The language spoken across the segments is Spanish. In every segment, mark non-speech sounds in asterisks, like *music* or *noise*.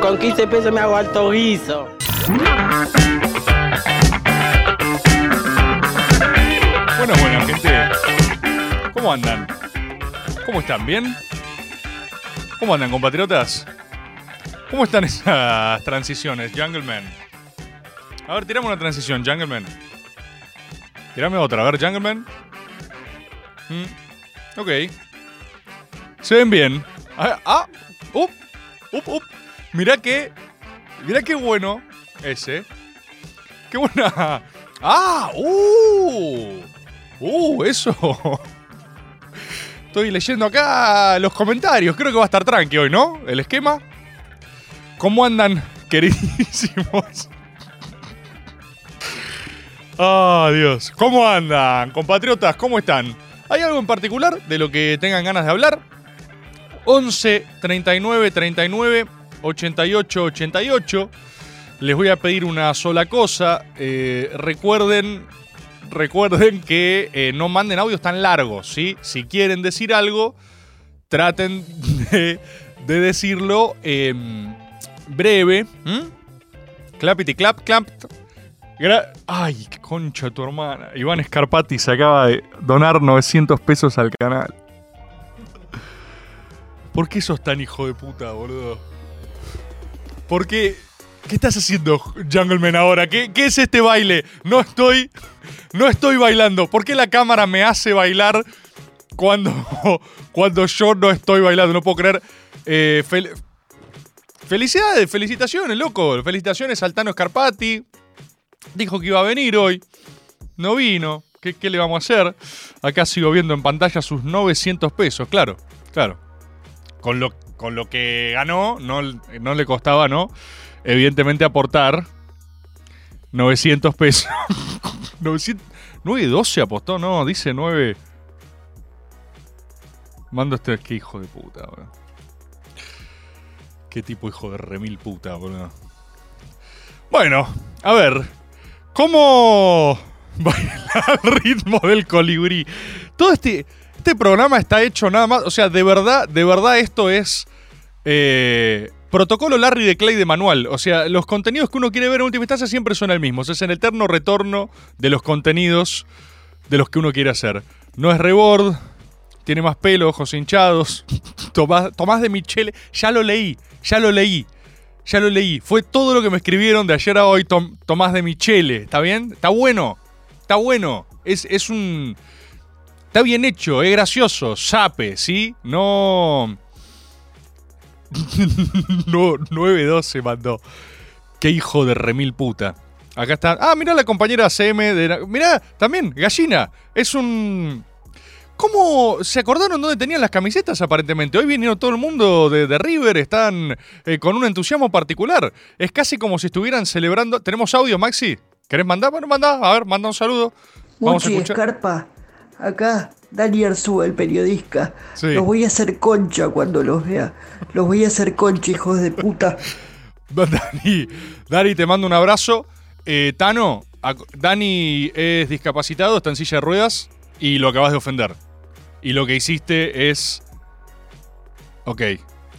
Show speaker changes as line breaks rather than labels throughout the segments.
Con 15 pesos me hago alto guiso.
Bueno, bueno, gente. ¿Cómo andan? ¿Cómo están? ¿Bien? ¿Cómo andan, compatriotas? ¿Cómo están esas transiciones, Jungleman? A ver, tirame una transición, Jungleman. Tirame otra, a ver, Jungleman. Mm, ok. Se ven bien. Ah, ah, up, up, up. Mirá que. Mirá qué bueno ese. Qué buena. ¡Ah! ¡Uh! ¡Uh! Eso. Estoy leyendo acá los comentarios. Creo que va a estar tranqui hoy, ¿no? El esquema. ¿Cómo andan, queridísimos? Ah, Dios. ¿Cómo andan, compatriotas? ¿Cómo están? ¿Hay algo en particular de lo que tengan ganas de hablar? 11 39 39 88 88. Les voy a pedir una sola cosa. Eh, recuerden, recuerden que eh, no manden audios tan largos, ¿sí? Si quieren decir algo, traten de, de decirlo em, breve. ¿m? Clapity clap, clap. Ay, qué concha tu hermana. Iván Scarpati se acaba de donar 900 pesos al canal. ¿Por qué sos tan hijo de puta, boludo? ¿Por qué? ¿Qué estás haciendo, Jungleman, ahora? ¿Qué, es este baile? No estoy. No estoy bailando. ¿Por qué la cámara me hace bailar cuando, *laughs* cuando yo no estoy bailando? No puedo creer. Eh, fel- felicidades, felicitaciones, loco. Felicitaciones al Tano Scarpati. Dijo que iba a venir hoy. No vino. ¿Qué, qué le vamos a hacer? Acá sigo viendo en pantalla sus 900 pesos. Claro, claro. Con lo, con lo que ganó, no, no le costaba, ¿no? Evidentemente aportar 900 pesos. *laughs* 900, 912 apostó, no, dice 9. Mando este, qué hijo de puta, boludo. Qué tipo hijo de remil puta, boludo. Bueno, a ver. ¿Cómo *laughs* baila al ritmo del colibrí? Todo este, este programa está hecho nada más. O sea, de verdad, de verdad esto es. eh, protocolo Larry de Clay de manual. O sea, los contenidos que uno quiere ver en última instancia siempre son el mismo. Es el eterno retorno de los contenidos de los que uno quiere hacer. No es rebord, tiene más pelo, ojos hinchados. *laughs* Tomás, de Michele, ya lo leí, ya lo leí. Ya lo leí. Fue todo lo que me escribieron de ayer a hoy, Tom- Tomás de Michele. ¿Está bien? Está bueno. Está bueno. Es, es un. Está bien hecho, es gracioso. Sape, ¿sí? No. *laughs* no 912 mandó. Qué hijo de remil puta. Acá está. Ah, mirá la compañera CM de. la- Mirá, también, gallina. Es un. ¿Cómo se acordaron dónde tenían las camisetas aparentemente? Hoy vinieron todo el mundo de, de River, están eh, con un entusiasmo particular. Es casi como si estuvieran celebrando. ¿Tenemos audio, Maxi? ¿Querés mandar? Bueno, manda, a ver, manda un saludo. Vamos a
Muchi
escuchar.
Escarpa, acá Dani Arzúa, el periodista.
Sí.
Los voy a hacer concha cuando los vea. Los voy a hacer concha, hijos de puta. *laughs*
Dani, Dani, te mando un abrazo. Eh, Tano, Dani es discapacitado, está en silla de ruedas y lo acabas de ofender. Y lo que hiciste es. Ok.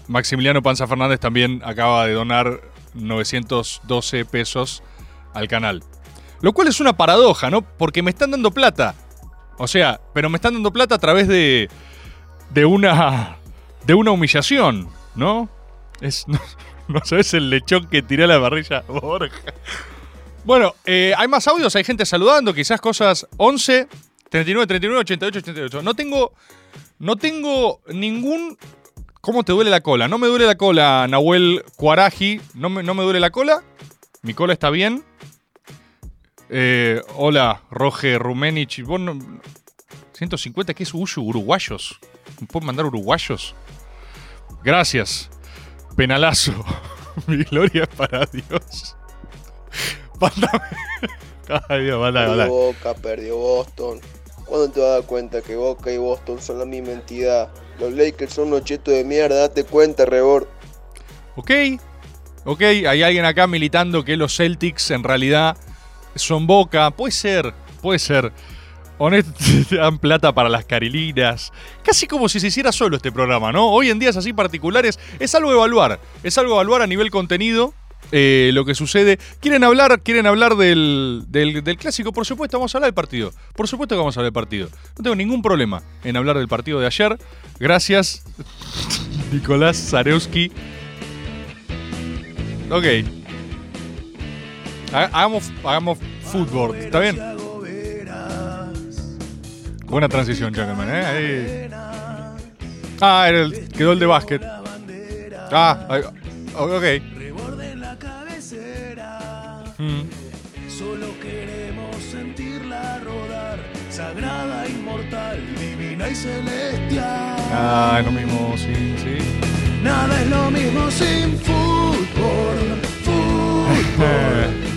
Maximiliano Panza Fernández también acaba de donar 912 pesos al canal. Lo cual es una paradoja, ¿no? Porque me están dando plata. O sea, pero me están dando plata a través de. de una. de una humillación, ¿no? Es. *laughs* No, sabes el lechón que tiré a la parrilla, Borja. Bueno, eh, hay más audios, hay gente saludando, quizás cosas 11, 39, 39, 88, 88. No tengo, no tengo ningún... ¿Cómo te duele la cola? No me duele la cola, Nahuel Cuaraji. No me, no me duele la cola. Mi cola está bien. Eh, hola, Roge Rumenich. Vos no- 150, ¿qué es Uyu? Uruguayos. ¿Me pueden mandar uruguayos? Gracias. Penalazo. *laughs* Mi gloria es para Dios. *laughs* Mándame. Ay, Dios,
Perdió
manda.
Boca, perdió Boston. ¿Cuándo te vas a dar cuenta que Boca y Boston son la misma entidad? Los Lakers son unos chetos de mierda, date cuenta, Rebord.
Ok, ok, hay alguien acá militando que los Celtics en realidad son Boca. Puede ser, puede ser. Honestamente, *laughs* dan plata para las carilinas. Casi como si se hiciera solo este programa, ¿no? Hoy en días así particulares es algo evaluar. Es algo evaluar a nivel contenido. eh, lo que sucede. ¿Quieren hablar, quieren hablar del, del, del clásico? Por supuesto, vamos a hablar del partido. Por supuesto que vamos a hablar del partido. No tengo ningún problema en hablar del partido de ayer. Gracias, *laughs* Nicolás Zarewski. Ok. Ha- Hagamos, hagamos fútbol. ¿Está bien? Buena transición, Jackelman, ¿eh? Ahí. Ah, era el, quedó el de básquet. Ah, ahí- ok. Mm.
Solo queremos sentirla rodar, sagrada, inmortal, divina y celestial.
Ah, es lo mismo, sí, sí.
Nada es lo mismo sin fútbol, fútbol. *laughs*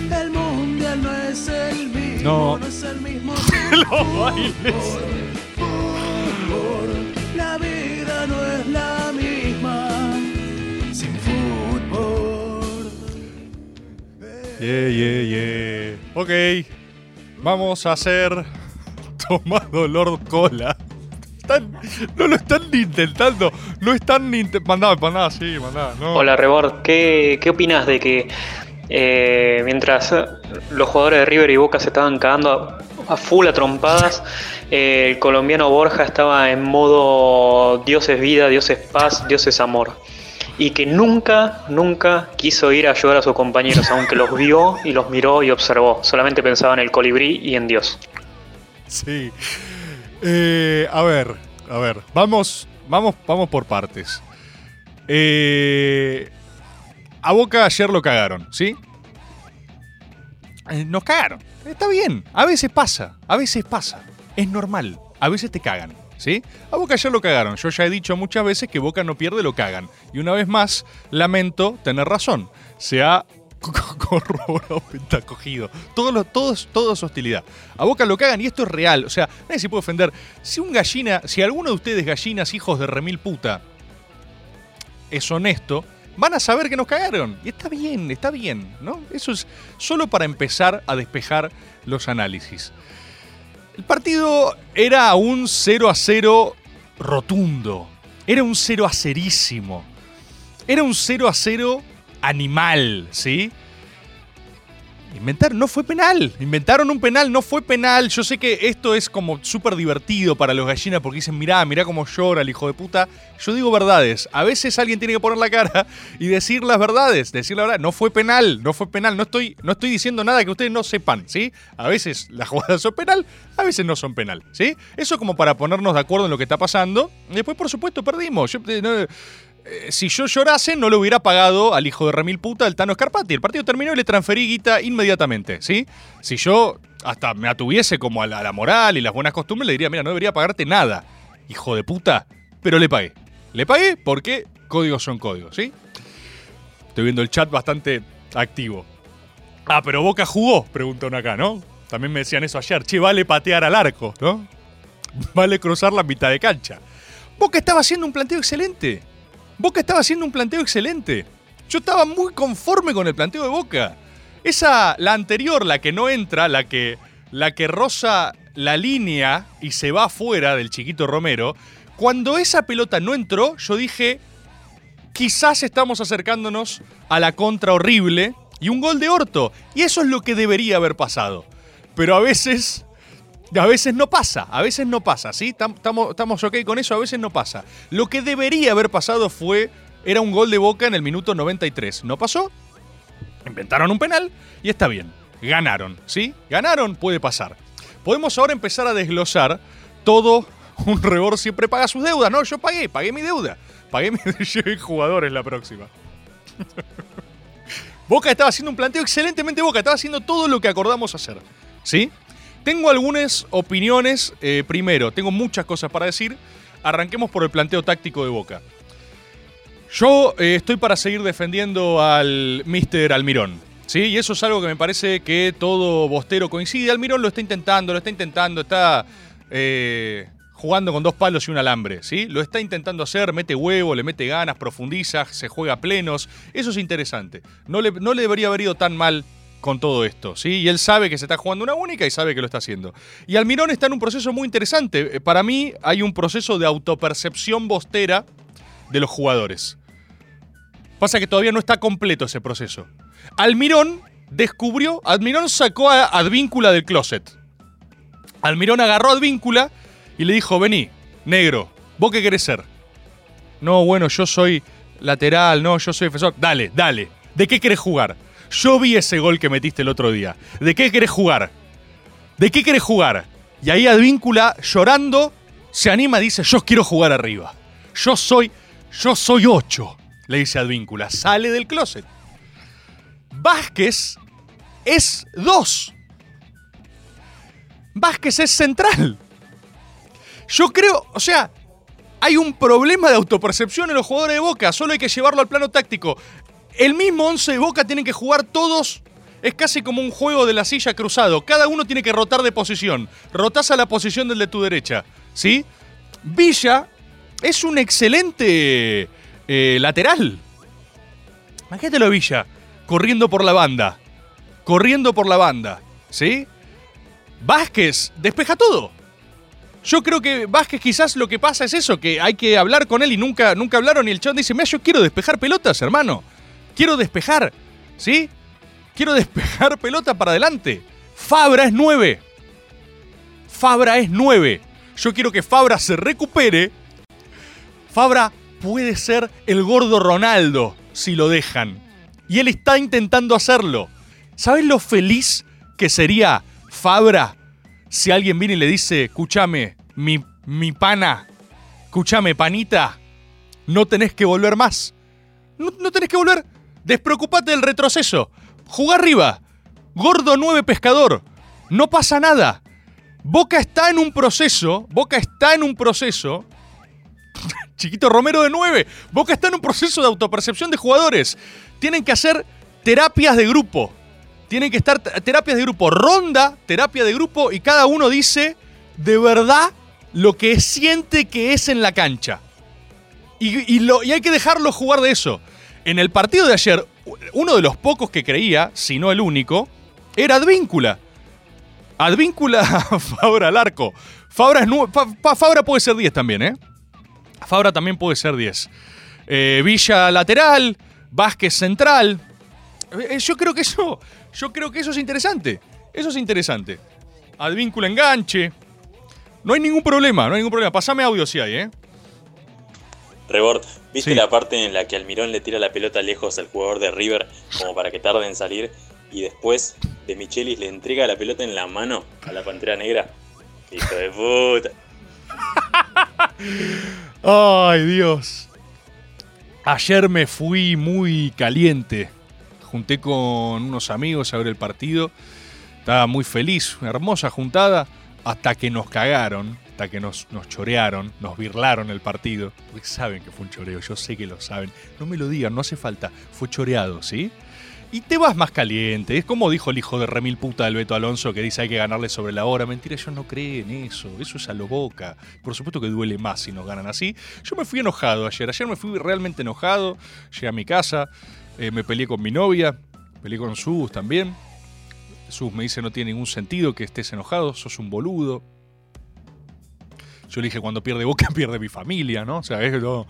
Es el mismo,
No.
no, es el mismo *laughs*
Los bailes.
La vida no es la misma sin fútbol.
Yeah, yeah, yeah. Ok. Vamos a hacer Tomás Dolor Cola. Están- no lo están ni intentando. No están ni intentando. Mandá, mandá, sí, mandá. No.
Hola Rebord, ¿qué, qué opinas de que eh, mientras eh, los jugadores de River y Boca se estaban cagando a, full a trompadas, eh, el colombiano Borja estaba en modo Dios es vida, Dios es paz, Dios es amor? Y que nunca, nunca quiso ir a ayudar a sus compañeros, aunque los vio y los miró y observó. Solamente pensaba en el colibrí y en Dios.
Sí. A ver, a ver. Vamos, vamos, vamos por partes. Eh, a Boca ayer lo cagaron, ¿sí? Eh, nos cagaron. Está bien. A veces pasa. A veces pasa. Es normal. A veces te cagan. ¿Sí? A Boca ayer lo cagaron. Yo ya he dicho muchas veces que Boca no pierde, lo cagan. Y una vez más, lamento tener razón. Se ha *laughs* corroborado, pentacogido. Todo, lo, todo, es- todo es hostilidad. A Boca lo cagan y esto es real. O sea, nadie se puede ofender. Si un gallina, si alguno de ustedes, gallinas, hijos de remil puta, es honesto, van a saber que nos cagaron. Y está bien, está bien, ¿no? Eso es solo para empezar a despejar los análisis. El partido era un 0 a 0 rotundo. Era un 0 a cerísimo. Era un 0 a 0 animal, ¿sí? Inventaron, no fue penal. Inventaron un penal, no fue penal. Yo sé que esto es como súper divertido para los gallinas porque dicen, mirá, mirá cómo llora el hijo de puta. Yo digo verdades. A veces alguien tiene que poner la cara y decir las verdades, decir la verdad. No fue penal, no fue penal. No estoy, no estoy diciendo nada que ustedes no sepan, ¿sí? A veces las jugadas son penal, a veces no son penal, ¿sí? Eso como para ponernos de acuerdo en lo que está pasando. Después, por supuesto, perdimos. Yo, eh, no, eh, si yo llorase, no le hubiera pagado al hijo de Remil Puta el Tano Scarpati. El partido terminó y le transferí guita inmediatamente, ¿sí? Si yo hasta me atuviese como a la, a la moral y las buenas costumbres, le diría, mira, no debería pagarte nada, hijo de puta. Pero le pagué. Le pagué porque códigos son códigos, ¿sí? Estoy viendo el chat bastante activo. Ah, pero Boca jugó, preguntó uno acá, ¿no? También me decían eso ayer. Che, vale patear al arco, ¿no? *laughs* Vale cruzar la mitad de cancha. Boca estaba haciendo un planteo excelente. Boca estaba haciendo un planteo excelente. Yo estaba muy conforme con el planteo de Boca. Esa, la anterior, la que no entra, la que, la que roza la línea y se va afuera del chiquito Romero, cuando esa pelota no entró, yo dije, quizás estamos acercándonos a la contra horrible y un gol de Orto. Y eso es lo que debería haber pasado. Pero a veces, a veces no pasa, a veces no pasa, ¿sí? Tam- Estamos, estamos ok con eso, a veces no pasa. Lo que debería haber pasado fue, era un gol de Boca en el minuto 93. ¿No pasó? Inventaron un penal y está bien. Ganaron, ¿sí? Ganaron, puede pasar. Podemos ahora empezar a desglosar todo. *laughs* Un rebor siempre paga sus deudas. No, yo pagué, pagué mi deuda. Pagué mi *laughs* llevé jugadores la próxima. *laughs* Boca estaba haciendo un planteo excelentemente Boca, estaba haciendo todo lo que acordamos hacer. ¿Sí? Tengo algunas opiniones. eh, primero, tengo muchas cosas para decir. Arranquemos por el planteo táctico de Boca. Yo eh, estoy para seguir defendiendo al Mr. Almirón. ¿Sí? Y eso es algo que me parece que todo bostero coincide. Almirón lo está intentando, lo está intentando, está eh, jugando con dos palos y un alambre. ¿sí? Lo está intentando hacer, mete huevo, le mete ganas, profundiza, se juega a plenos. Eso es interesante. No le, no le debería haber ido tan mal con todo esto, ¿sí? Y él sabe que se está jugando una única y sabe que lo está haciendo. Y Almirón está en un proceso muy interesante. Eh, Para mí hay un proceso de autopercepción bostera de los jugadores. Pasa que todavía no está completo ese proceso. Almirón descubrió, Almirón sacó a Advíncula del closet. Almirón agarró a Advíncula y le dijo, vení, negro, ¿vos qué querés ser? No, bueno, yo soy lateral, no, yo soy defensor. Dale, dale. ¿De qué querés jugar? Yo vi ese gol que metiste el otro día. ¿De qué querés jugar? ¿De qué querés jugar? Y ahí Advíncula, llorando, se anima y dice, yo quiero jugar arriba. Yo soy, yo soy 8, le dice Advíncula. Sale del closet. Vázquez es 2. Vázquez es central. Yo creo, o sea, hay un problema de autopercepción en los jugadores de Boca, solo hay que llevarlo al plano táctico. El mismo 11 de Boca tienen que jugar todos, es casi como un juego de la silla cruzado. Cada uno tiene que rotar de posición. Rotás a la posición del de tu derecha, ¿sí? Villa es un excelente eh, lateral. Imagínatelo a Villa, corriendo por la banda. Corriendo por la banda, ¿sí? Vázquez despeja todo. Yo creo que Vázquez quizás lo que pasa es eso, que hay que hablar con él y nunca, nunca hablaron y el chabón dice, mira, yo quiero despejar pelotas, hermano. Quiero despejar, ¿sí? Quiero *laughs* despejar pelota para adelante. Fabra es 9. Fabra es 9. Yo quiero que Fabra se recupere. Fabra puede ser el gordo Ronaldo si lo dejan. Y él está intentando hacerlo. ¿Sabes lo feliz que sería Fabra si alguien viene y le dice, escúchame, mi, mi pana, escúchame, panita, no tenés que volver más? No, no tenés que volver. Despreocupate del retroceso. Jugá arriba. Gordo 9 pescador. No pasa nada. Boca está en un proceso. Boca está en un proceso. *laughs* Chiquito Romero de 9. Boca está en un proceso de autopercepción de jugadores. Tienen que hacer terapias de grupo. Tienen que estar terapias de grupo. Ronda, terapia de grupo. Y cada uno dice de verdad lo que siente que es en la cancha. Y hay que dejarlo jugar de eso. En el partido de ayer, uno de los pocos que creía, si no el único, era Advíncula. Advíncula *laughs* Fabra al arco. Fabra, es Fabra puede ser 10 también, ¿eh? Fabra también puede ser 10. Eh, Villa lateral, Vázquez central. Eh, yo creo que eso, yo creo que eso es interesante. Eso es interesante. Advíncula enganche. No hay ningún problema, no hay ningún problema. Pasame audio si hay, ¿eh?
Rebord, ¿viste
Sí.
la parte en la que Almirón le tira la pelota lejos al jugador de River como para que tarde en salir y después de Michelis le entrega la pelota en la mano a la Pantera Negra? Hijo de puta. *laughs*
Ay, Dios. Ayer me fui muy caliente. Junté con unos amigos a ver el partido. Estaba muy feliz, una hermosa juntada, hasta que nos cagaron, que nos, nos chorearon, nos birlaron el partido. Porque saben que fue un choreo, yo sé que lo saben. No me lo digan, no hace falta. Fue choreado, ¿sí? Y te vas más caliente. Es como dijo el hijo de remil puta del Beto Alonso que dice hay que ganarle sobre la hora. Mentira, ellos no creen eso. Eso es a lo boca. Por supuesto que duele más si nos ganan así. Yo me fui enojado ayer. Ayer me fui realmente enojado. Llegué a mi casa. eh, me peleé con mi novia. Peleé con Sus también. Sus me dice no tiene ningún sentido que estés enojado. Sos un boludo. Yo le dije cuando pierde boca *laughs* pierde mi familia, ¿no? O sea, es no, *laughs* yo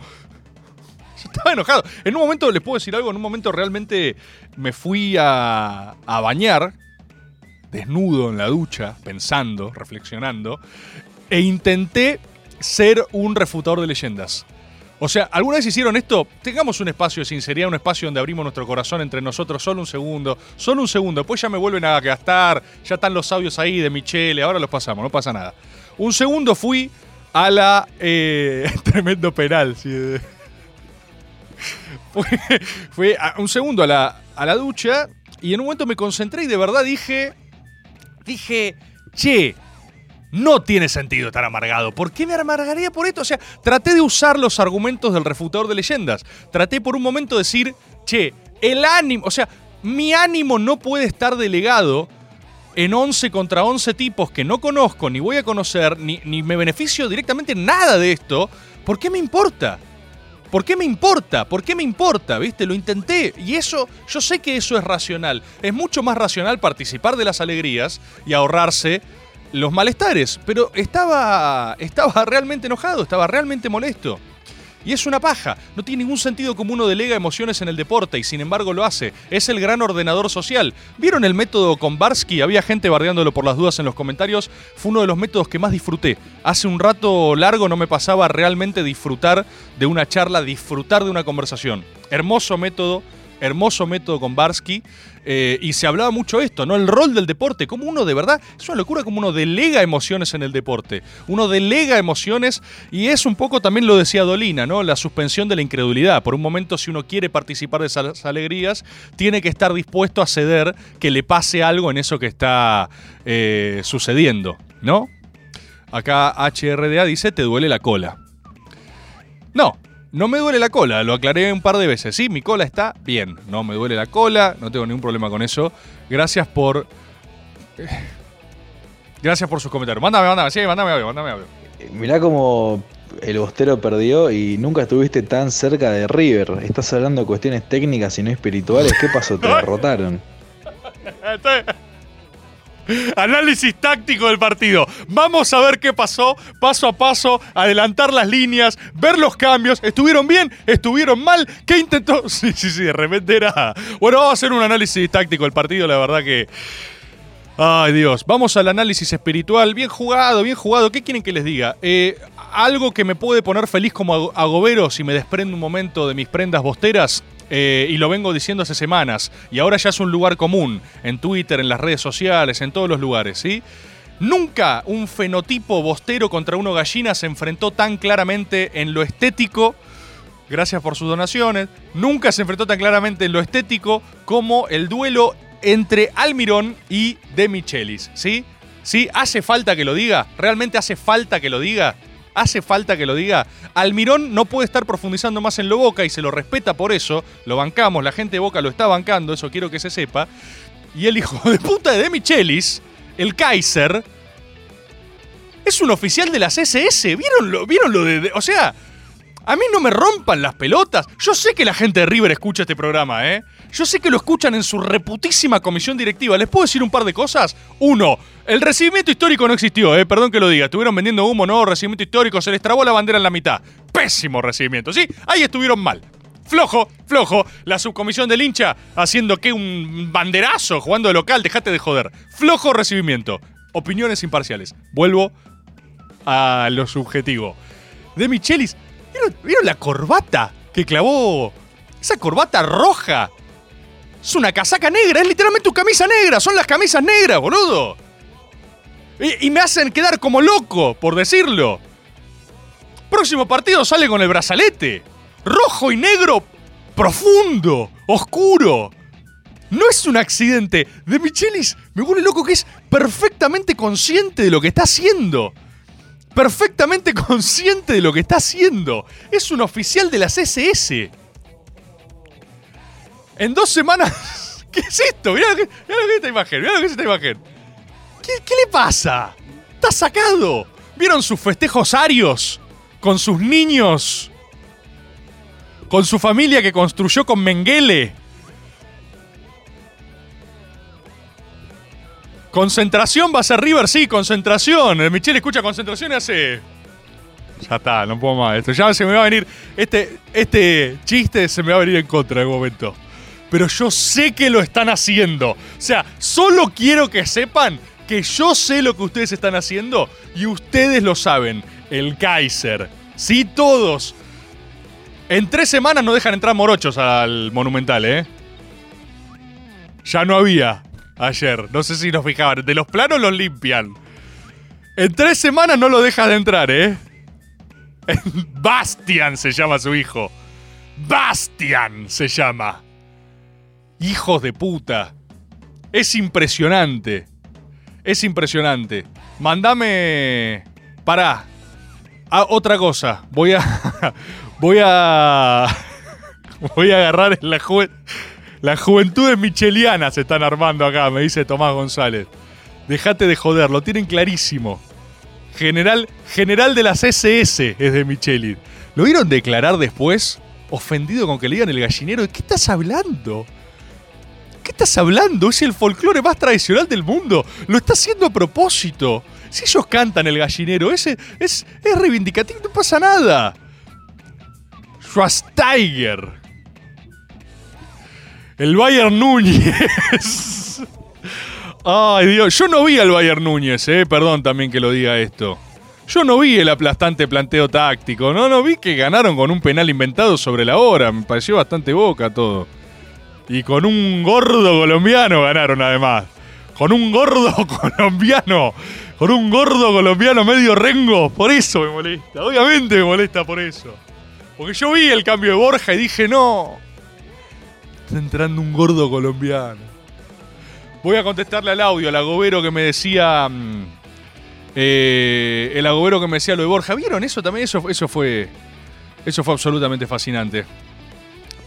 estaba enojado. En un momento, les puedo decir algo, en un momento realmente me fui a, bañar, desnudo en la ducha, pensando, reflexionando, e intenté ser un refutador de leyendas. O sea, ¿alguna vez hicieron esto? Tengamos un espacio de sinceridad, un espacio donde abrimos nuestro corazón entre nosotros, solo un segundo, solo un segundo, después ya me vuelven a gastar, ya están los audios ahí de Michele, ahora los pasamos, no pasa nada. Un segundo fui a la... eh, *laughs* tremendo penal, sí, *laughs* fue, fue un segundo a la, a la ducha y en un momento me concentré y de verdad dije, dije, che, No tiene sentido estar amargado. ¿Por qué me amargaría por esto? O sea, traté de usar los argumentos del refutador de leyendas. Traté por un momento de decir, che, el ánimo, o sea, mi ánimo no puede estar delegado en 11 contra 11 tipos que no conozco, ni voy a conocer, ni, ni me beneficio directamente nada de esto. ¿Por qué me importa? ¿Por qué me importa? ¿Por qué me importa? ¿Viste? Lo intenté. Y eso, yo sé que eso es racional. Es mucho más racional participar de las alegrías y ahorrarse los malestares. Pero estaba, estaba *laughs* realmente enojado, estaba realmente molesto. Y es una paja. No tiene ningún sentido como uno delega emociones en el deporte y sin embargo lo hace. Es el gran ordenador social. ¿Vieron el método con Barsky? Había gente bardeándolo por las dudas en los comentarios. Fue uno de los métodos que más disfruté. Hace un rato largo no me pasaba realmente disfrutar de una charla, disfrutar de una conversación. Hermoso método hermoso método con Barsky. eh, y se hablaba mucho esto, ¿no? El rol del deporte, como uno de verdad, es una locura como uno delega emociones en el deporte. Uno delega emociones y es un poco, también lo decía Dolina, ¿no? La suspensión de la incredulidad. Por un momento, si uno quiere participar de esas alegrías, tiene que estar dispuesto a ceder que le pase algo en eso que está eh, sucediendo, ¿no? Acá HRDA dice, te duele la cola. No, no me duele la cola, lo aclaré un par de veces. Sí, mi cola está bien. No me duele la cola, no tengo ningún problema con eso. Gracias por. eh, Gracias por sus comentarios. Mándame, mándame, sí, mándame audio, mándame audio.
Mirá como el Bostero perdió y nunca estuviste tan cerca de River. Estás hablando de cuestiones técnicas y no espirituales. ¿Qué pasó? Te *laughs* derrotaron.
Análisis táctico del partido. Vamos a ver qué pasó, paso a paso, adelantar las líneas, ver los cambios. ¿Estuvieron bien? ¿Estuvieron mal? ¿Qué intentó? *laughs* Sí, sí, sí, de repente era. Bueno, vamos a hacer un análisis táctico del partido, la verdad que. Ay, Dios. Vamos al análisis espiritual. Bien jugado, bien jugado. ¿Qué quieren que les diga? Eh, algo que me puede poner feliz como ag- agobero si me desprendo un momento de mis prendas bosteras. Eh, y lo vengo diciendo hace semanas. Y ahora ya es un lugar común. En Twitter, en las redes sociales, en todos los lugares, ¿sí? Nunca un fenotipo bostero contra uno gallina se enfrentó tan claramente en lo estético. Gracias por sus donaciones. Nunca se enfrentó tan claramente en lo estético como el duelo entre Almirón y De Michelis, ¿sí? ¿Sí? ¿Hace falta que lo diga? ¿Realmente hace falta que lo diga? ¿Hace falta que lo diga? Almirón no puede estar profundizando más en lo Boca y se lo respeta por eso. Lo bancamos, la gente de Boca lo está bancando, eso quiero que se sepa. Y el hijo de puta de Michelis, el Kaiser, es un oficial de las SS. ¿Vieron lo, ¿Vieron lo de- O sea, a mí no me rompan las pelotas. Yo sé que la gente de River escucha este programa, ¿eh? Yo sé que lo escuchan en su reputísima comisión directiva. ¿Les puedo decir un par de cosas? Uno, el recibimiento histórico no existió, ¿eh? Perdón que lo diga. Estuvieron vendiendo humo, no, recibimiento histórico, se les trabó la bandera en la mitad. Pésimo recibimiento, ¿sí? Ahí estuvieron mal. Flojo, flojo. La subcomisión del hincha haciendo que un banderazo jugando de local, dejate de joder. Flojo recibimiento. Opiniones imparciales. Vuelvo a lo subjetivo. De Michelis, ¿vieron, la corbata que clavó? Esa corbata roja. Es una casaca negra, es literalmente tu camisa negra, son las camisas negras, boludo. Y, y me hacen quedar como loco, por decirlo. Próximo partido sale con el brazalete. Rojo y negro profundo, oscuro. No es un accidente. De Michelis me vuelve loco que es perfectamente consciente de lo que está haciendo. Perfectamente *laughs* consciente de lo que está haciendo. Es un oficial de las SS. En dos semanas. *laughs* ¿Qué es esto? Mirá lo que, es esta imagen. Mirá lo que es esta imagen. ¿Qué, qué le pasa? Está sacado. ¿Vieron sus festejos arios? Con sus niños. Con su familia que construyó con Mengele. Concentración va a ser River, sí, concentración. El Michel escucha concentración y hace. Ya está, no puedo más. Esto ya se me va a venir. Este, este chiste se me va a venir en contra en algún momento. Pero yo sé que lo están haciendo. O sea, solo quiero que sepan que yo sé lo que ustedes están haciendo y ustedes lo saben. El Kaiser. Sí, todos. En tres semanas no dejan entrar morochos al Monumental, ¿eh? Ya no había ayer. No sé si nos fijaban. De los planos los limpian. En tres semanas no lo dejas de entrar, ¿eh? *laughs* Bastian se llama su hijo. Bastian se llama. Hijos de puta. Es impresionante. Es impresionante. Mandame. Pará. Ah, otra cosa. Voy a. *laughs* voy a. *laughs* voy a agarrar la juventud. Las juventudes michelianas se están armando acá, me dice Tomás González. Dejate de joder, lo tienen clarísimo. General, general de las SS es de Micheli. ¿Lo vieron declarar después? Ofendido con que le digan el gallinero. ¿De qué estás hablando? ¿Qué estás hablando? Es el folclore más tradicional del mundo. Lo está haciendo a propósito. Si ellos cantan el gallinero, ese es, es reivindicativo, no pasa nada. Schwarzenegger. El Bayern Núñez. Ay, Dios. Yo no vi al Bayern Núñez, eh. Perdón también que lo diga esto. Yo no vi el aplastante planteo táctico. No, no vi que ganaron con un penal inventado sobre la hora. Me pareció bastante boca todo. Y con un gordo colombiano ganaron además. Con un gordo *laughs* colombiano. Con un gordo colombiano medio rengo. Por eso me molesta. Obviamente me molesta por eso. Porque yo vi el cambio de Borja y dije, no. Entrando un gordo colombiano. Voy a contestarle al audio, al agobero que me decía. mm, eh, el agobero que me decía lo de Borja. ¿Vieron eso también? Eso, eso fue. Eso fue absolutamente fascinante.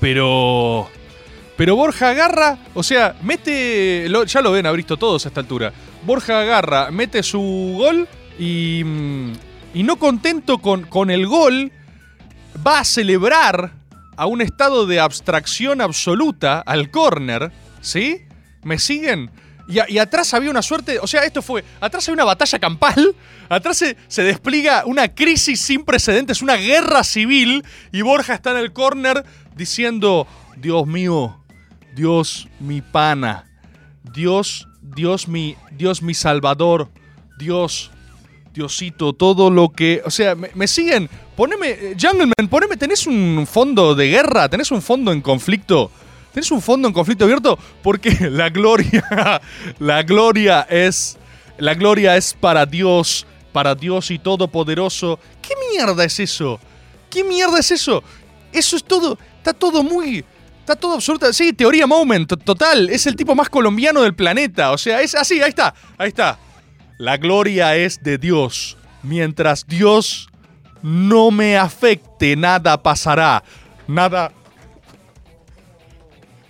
Pero. Pero Borja agarra, o sea, mete. ya lo ven, haber visto todos a esta altura. Borja agarra, mete su gol y. mm, Y no contento con, con el gol, va a celebrar a un estado de abstracción absoluta al córner, ¿sí? ¿Me siguen? Y, atrás había una suerte, o sea, esto fue, atrás había una batalla campal, atrás se, despliega una crisis sin precedentes, una guerra civil, y Borja está en el córner diciendo, Dios mío, Dios mi pana, Dios, Dios mi, Dios mi salvador, Dios, Diosito, todo lo que. O sea, me siguen. Poneme. eh, Jungleman, poneme. ¿Tenés un fondo de guerra? ¿Tenés un fondo en conflicto? ¿Tenés un fondo en conflicto abierto? Porque *laughs* la gloria. *laughs* La gloria es. La gloria es para Dios. Para Dios y Todopoderoso. ¿Qué mierda es eso? ¿Qué mierda es eso? Eso es todo. Está todo muy. Está todo absoluta. Sí, teoría moment, to- total. Es el tipo más colombiano del planeta. O sea, es así, ahí está. Ahí está. La gloria es de Dios. Mientras Dios no me afecte, nada pasará. Nada.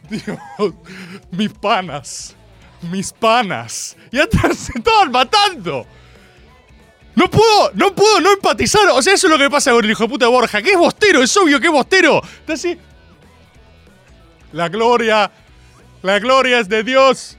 *laughs* Dios, mis panas. Mis panas. Y atrás se estaban matando. No puedo, no puedo no empatizar. O sea, eso es lo que pasa con el hijo de puta Borja. Que es bostero, es obvio que es bostero. Está así. La gloria. La gloria es de Dios.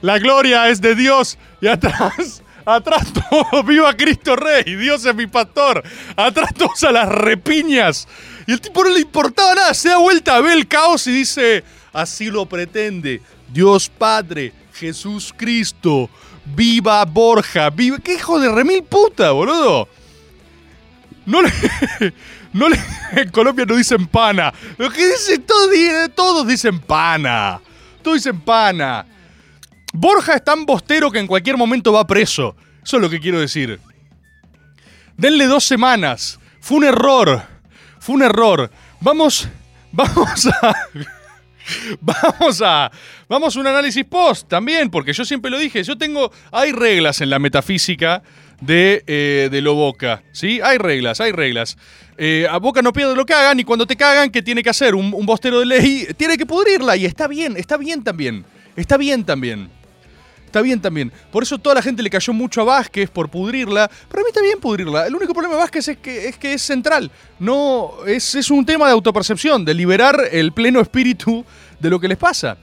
La gloria es de Dios. Y atrás, atrás todo, *laughs* viva Cristo Rey, Dios es mi pastor. Atrás todos a las repiñas. Y el tipo no le importaba nada, se da vuelta, ve el caos y dice, así lo pretende Dios Padre, Jesús Cristo, viva Borja, viva... ¿Qué hijo de remil puta, boludo? No le... *laughs* No le... En Colombia no dicen pana. Lo que dicen todos, todos dicen pana. Todos dicen pana. Borja es tan bostero que en cualquier momento va preso. Eso es lo que quiero decir. Denle dos semanas. Fue un error. Fue un error. Vamos. *laughs* Vamos a. Vamos a. Vamos a un análisis post también, porque yo siempre lo dije. Yo tengo. Hay reglas en la metafísica de, eh, de lo Boca. ¿Sí? Hay reglas, hay reglas. Eh, a Boca no pierde lo que hagan y cuando te cagan, ¿qué tiene que hacer? Un, un bostero de ley tiene que pudrirla y está bien, está bien también. Está bien también. Está bien también. Por eso toda la gente le cayó mucho a Vázquez por pudrirla. Pero a mí está bien pudrirla. El único problema de Vázquez es que es, que es central. No, es, es un tema de autopercepción, de liberar el pleno espíritu de lo que les pasa.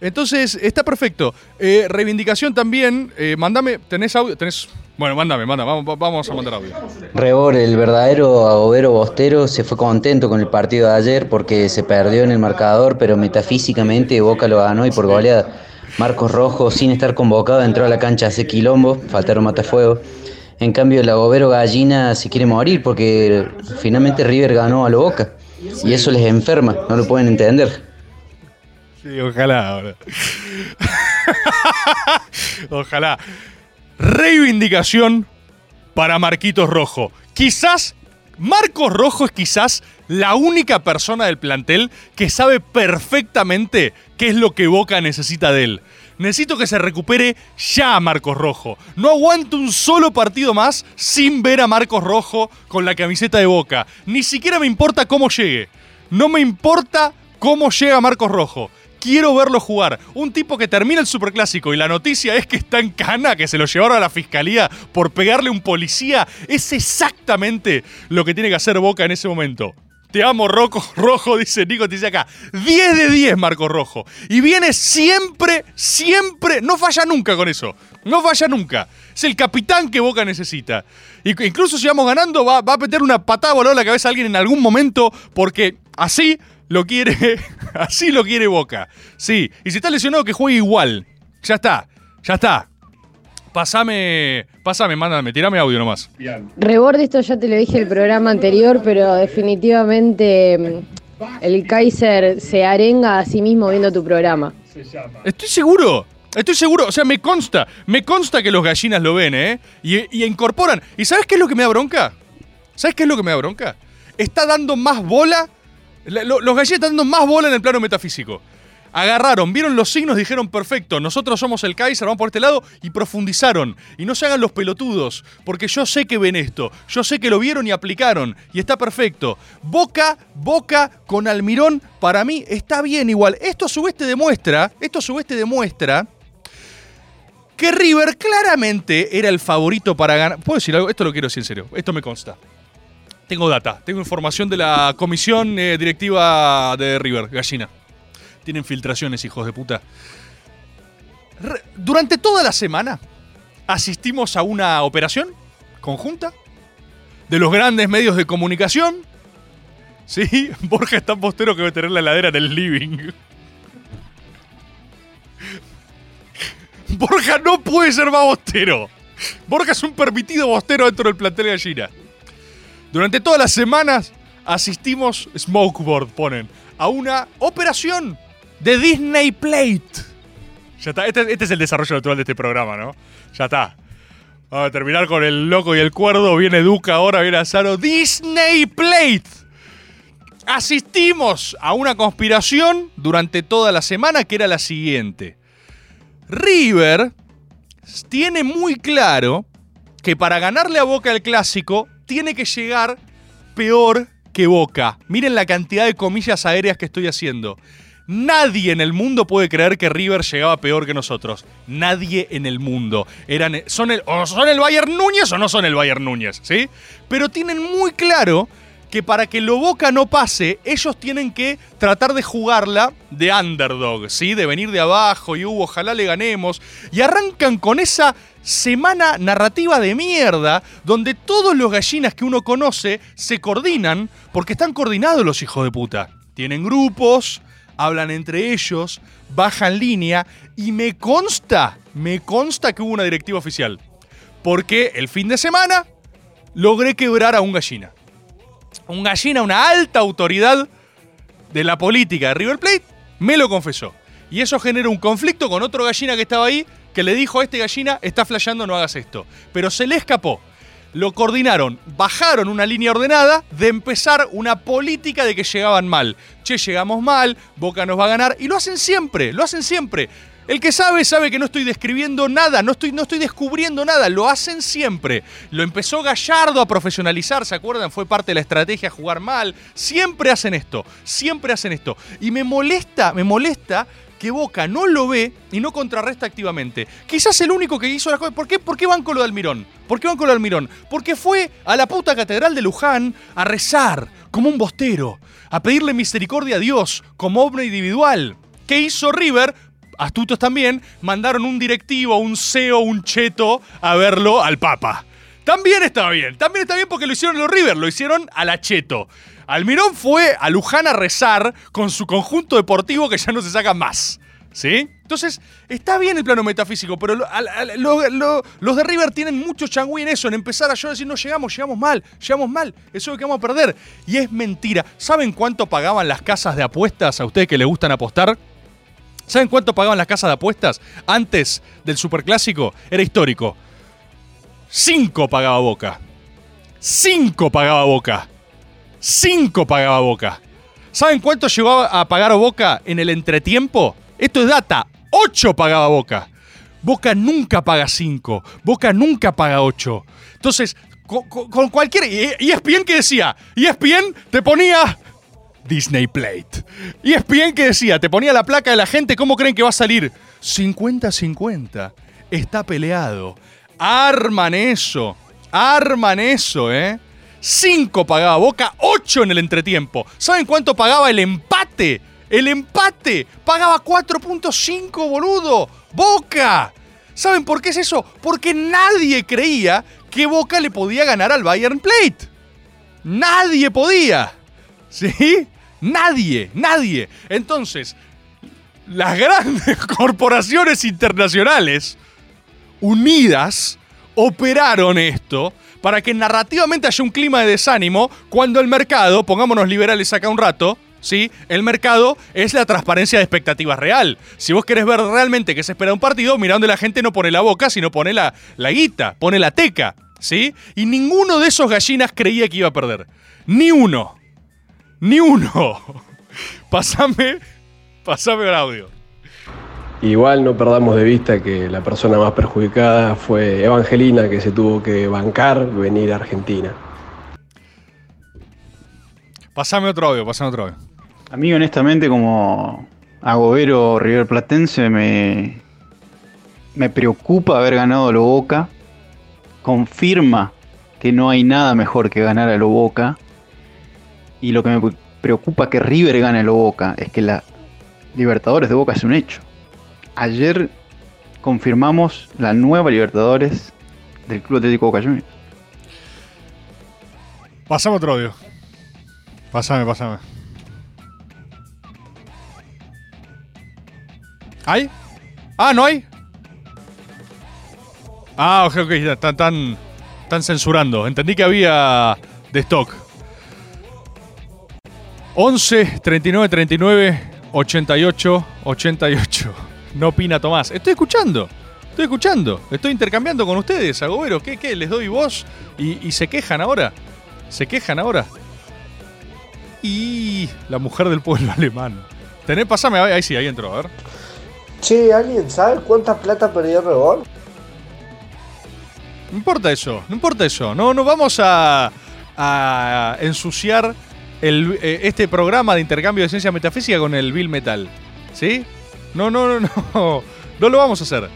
Entonces, está perfecto. Eh, reivindicación también. Eh, mándame, ¿tenés audio? ¿Tenés? Bueno, mándame, mándame. Vamos, vamos a mandar audio.
Rebor, el verdadero agobero bostero, se fue contento con el partido de ayer porque se perdió en el marcador, pero metafísicamente Boca lo ganó y por goleada. Marcos Rojo, sin estar convocado, entró a la cancha hace quilombo, faltaron matafuego. En cambio, el agobero gallina se quiere morir porque finalmente River ganó a lo Boca. Y eso les enferma, no lo pueden entender.
Sí, ojalá. ahora. *laughs* ojalá. Reivindicación para Marquitos Rojo. Quizás Marcos Rojo es quizás la única persona del plantel que sabe perfectamente qué es lo que Boca necesita de él. Necesito que se recupere ya Marcos Rojo. No aguanto un solo partido más sin ver a Marcos Rojo con la camiseta de boca. Ni siquiera me importa cómo llegue. No me importa cómo llega Marcos Rojo. Quiero verlo jugar. Un tipo que termina el superclásico y la noticia es que está en cana, que se lo llevaron a la fiscalía por pegarle un policía. Es exactamente lo que tiene que hacer Boca en ese momento. Te amo, Rojo, Rojo, dice Nico, te dice acá. 10 de 10, Marco Rojo. Y viene siempre, siempre, no falla nunca con eso. No falla nunca. Es el capitán que Boca necesita. Y incluso si vamos ganando, va, va a meter una patada volada a la cabeza a alguien en algún momento, porque así lo quiere, *laughs* así lo quiere Boca. Sí, y si está lesionado, que juegue igual. Ya está, ya está. Pasame, pasame, mándame, tirame audio nomás.
Rebord, esto ya te lo dije el programa anterior, pero definitivamente mm, el Kaiser se arenga a sí mismo viendo tu programa.
Estoy seguro. Estoy seguro, o sea, me consta, me consta que los gallinas lo ven, ¿eh? Y, y incorporan. ¿Y sabes qué es lo que me da bronca? ¿Sabes qué es lo que me da bronca? Está dando más bola, los gallinas están dando más bola en el plano metafísico. Agarraron, vieron los signos, dijeron, perfecto, nosotros somos el Kaiser, vamos por este lado, y profundizaron. Y no se hagan los pelotudos, porque yo sé que ven esto, yo sé que lo vieron y aplicaron, y está perfecto. Boca, boca con Almirón, para mí está bien igual. Esto a su vez te demuestra, esto a su vez te demuestra que River claramente era el favorito para ganar. ¿Puedo decir algo? Esto lo quiero decir en serio, esto me consta. Tengo data, tengo información de la comisión eh, directiva de River, gallina. Tienen filtraciones, hijos de puta. Durante toda la semana asistimos a una operación conjunta de los grandes medios de comunicación. Sí, *laughs* Borja es tan postero que va a tener la heladera en el living. *laughs* Borja no puede ser más bostero. Borja es un permitido bostero dentro del plantel de gallina. Durante todas las semanas asistimos, Smokeboard ponen, a una operación de Disney Plate. Ya está, este, este es el desarrollo natural de este programa, ¿no? Ya está. Vamos a terminar con el loco y el cuerdo. Viene Duca ahora, viene Azaro. Disney Plate. Asistimos a una conspiración durante toda la semana que era la siguiente. River tiene muy claro que para ganarle a Boca el clásico tiene que llegar peor que Boca. Miren la cantidad de comillas aéreas que estoy haciendo. Nadie en el mundo puede creer que River llegaba peor que nosotros. Nadie en el mundo. Eran, son el, o son el Bayern Núñez o no son el Bayern Núñez, ¿sí? Pero tienen muy claro que para que lo Boca no pase, ellos tienen que tratar de jugarla de underdog, ¿sí? De venir de abajo y ojalá le ganemos. Y arrancan con esa semana narrativa de mierda donde todos los gallinas que uno conoce se coordinan porque están coordinados los hijos de puta. Tienen grupos, hablan entre ellos, bajan línea y me consta, me consta que hubo una directiva oficial. Porque el fin de semana logré quebrar a un gallina. Un gallina, una alta autoridad de la política de River Plate, me lo confesó. Y eso genera un conflicto con otro gallina que estaba ahí, que le dijo a este gallina, está flasheando, no hagas esto. Pero se le escapó. Lo coordinaron, bajaron una línea ordenada de empezar una política de que llegaban mal. Che, llegamos mal, Boca nos va a ganar. Y lo hacen siempre, lo hacen siempre. El que sabe, sabe que no estoy describiendo nada, no estoy, no estoy descubriendo nada, lo hacen siempre. Lo empezó Gallardo a profesionalizar, ¿se acuerdan? Fue parte de la estrategia jugar mal. Siempre hacen esto, siempre hacen esto. Y me molesta, me molesta que Boca no lo ve y no contrarresta activamente. Quizás el único que hizo las cosas. ¿Por qué, ¿Por qué van con lo de Almirón? ¿Por qué van con lo de Almirón? Porque fue a la puta catedral de Luján a rezar como un bostero, a pedirle misericordia a Dios como obra individual. ¿Qué hizo River? Astutos también, mandaron un directivo, un CEO, un cheto a verlo al Papa. También está bien, también está bien porque lo hicieron los River, lo hicieron a la Cheto. Almirón fue a Luján a rezar con su conjunto deportivo que ya no se saca más. ¿Sí? Entonces, está bien el plano metafísico, pero lo- al- al- lo- lo- los de River tienen mucho changüí en eso, en empezar a yo decir, no llegamos, llegamos mal, llegamos mal, eso es lo que vamos a perder. Y es mentira. ¿Saben cuánto pagaban las casas de apuestas a ustedes que les gustan apostar? ¿Saben cuánto pagaban las casas de apuestas antes del Superclásico? Era histórico. 5 pagaba Boca. 5 pagaba Boca. 5 pagaba Boca. ¿Saben cuánto llegó a pagar Boca en el entretiempo? Esto es data. 8 pagaba Boca. Boca nunca paga 5. Boca nunca paga 8. Entonces, con, con- con cualquier. Y, y ESPN que decía. Y ESPN te ponía. Disney Plate. Y ESPN que decía, te ponía la placa de la gente, ¿cómo creen que va a salir? 50-50. Está peleado. Arman eso. Arman eso, ¿eh? 5 pagaba Boca, 8 en el entretiempo. ¿Saben cuánto pagaba el empate? El empate. Pagaba 4.5, boludo. Boca. ¿Saben por qué es eso? Porque nadie creía que Boca le podía ganar al Bayern Plate. Nadie podía. ¿Sí? Nadie, nadie. Entonces, las grandes *laughs* corporaciones internacionales unidas operaron esto para que narrativamente haya un clima de desánimo cuando el mercado, pongámonos liberales acá un rato, ¿sí? El mercado es la transparencia de expectativas real. Si vos querés ver realmente qué se espera un partido, mirá donde la gente no pone la boca, sino pone la, la guita, pone la teca, ¿sí? Y ninguno de esos gallinas creía que iba a perder. Ni uno. Ni uno. *laughs* Pasame, pasame el audio.
Igual no perdamos de vista que la persona más perjudicada fue Evangelina, que se tuvo que bancar venir a Argentina.
Pasame otro audio, pasame otro audio.
A mí, honestamente, como agobero River Platense, me, me preocupa haber ganado a lo Boca. Confirma que no hay nada mejor que ganar a lo Boca. Y lo que me preocupa que River gane lo Boca es que la Libertadores de Boca es un hecho. Ayer confirmamos la nueva Libertadores del Club Atlético Boca Juniors.
Pasame otro audio. Pasame, pasame. ¿Hay? Ah, ¿no hay? Ah, ok, ok, están, están censurando. Entendí que había de stock. 11 39 39 88 88. No opina Tomás. Estoy escuchando. Estoy escuchando. Estoy intercambiando con ustedes, Agobero. ¿Qué, qué? ¿Les doy voz? ¿Y, y se quejan ahora? ¿Se quejan ahora? Y la mujer del pueblo *laughs* alemán. Tenés, pasame, ahí sí, ahí entró, a ver.
Che, ¿alguien sabe cuánta plata perdió Rebol?
No importa eso, no importa eso. No, no vamos a, a ensuciar eh, este programa de intercambio de ciencia metafísica con el Bill Metal. ¿Sí? No, no, no, *laughs* no. No lo vamos a hacer.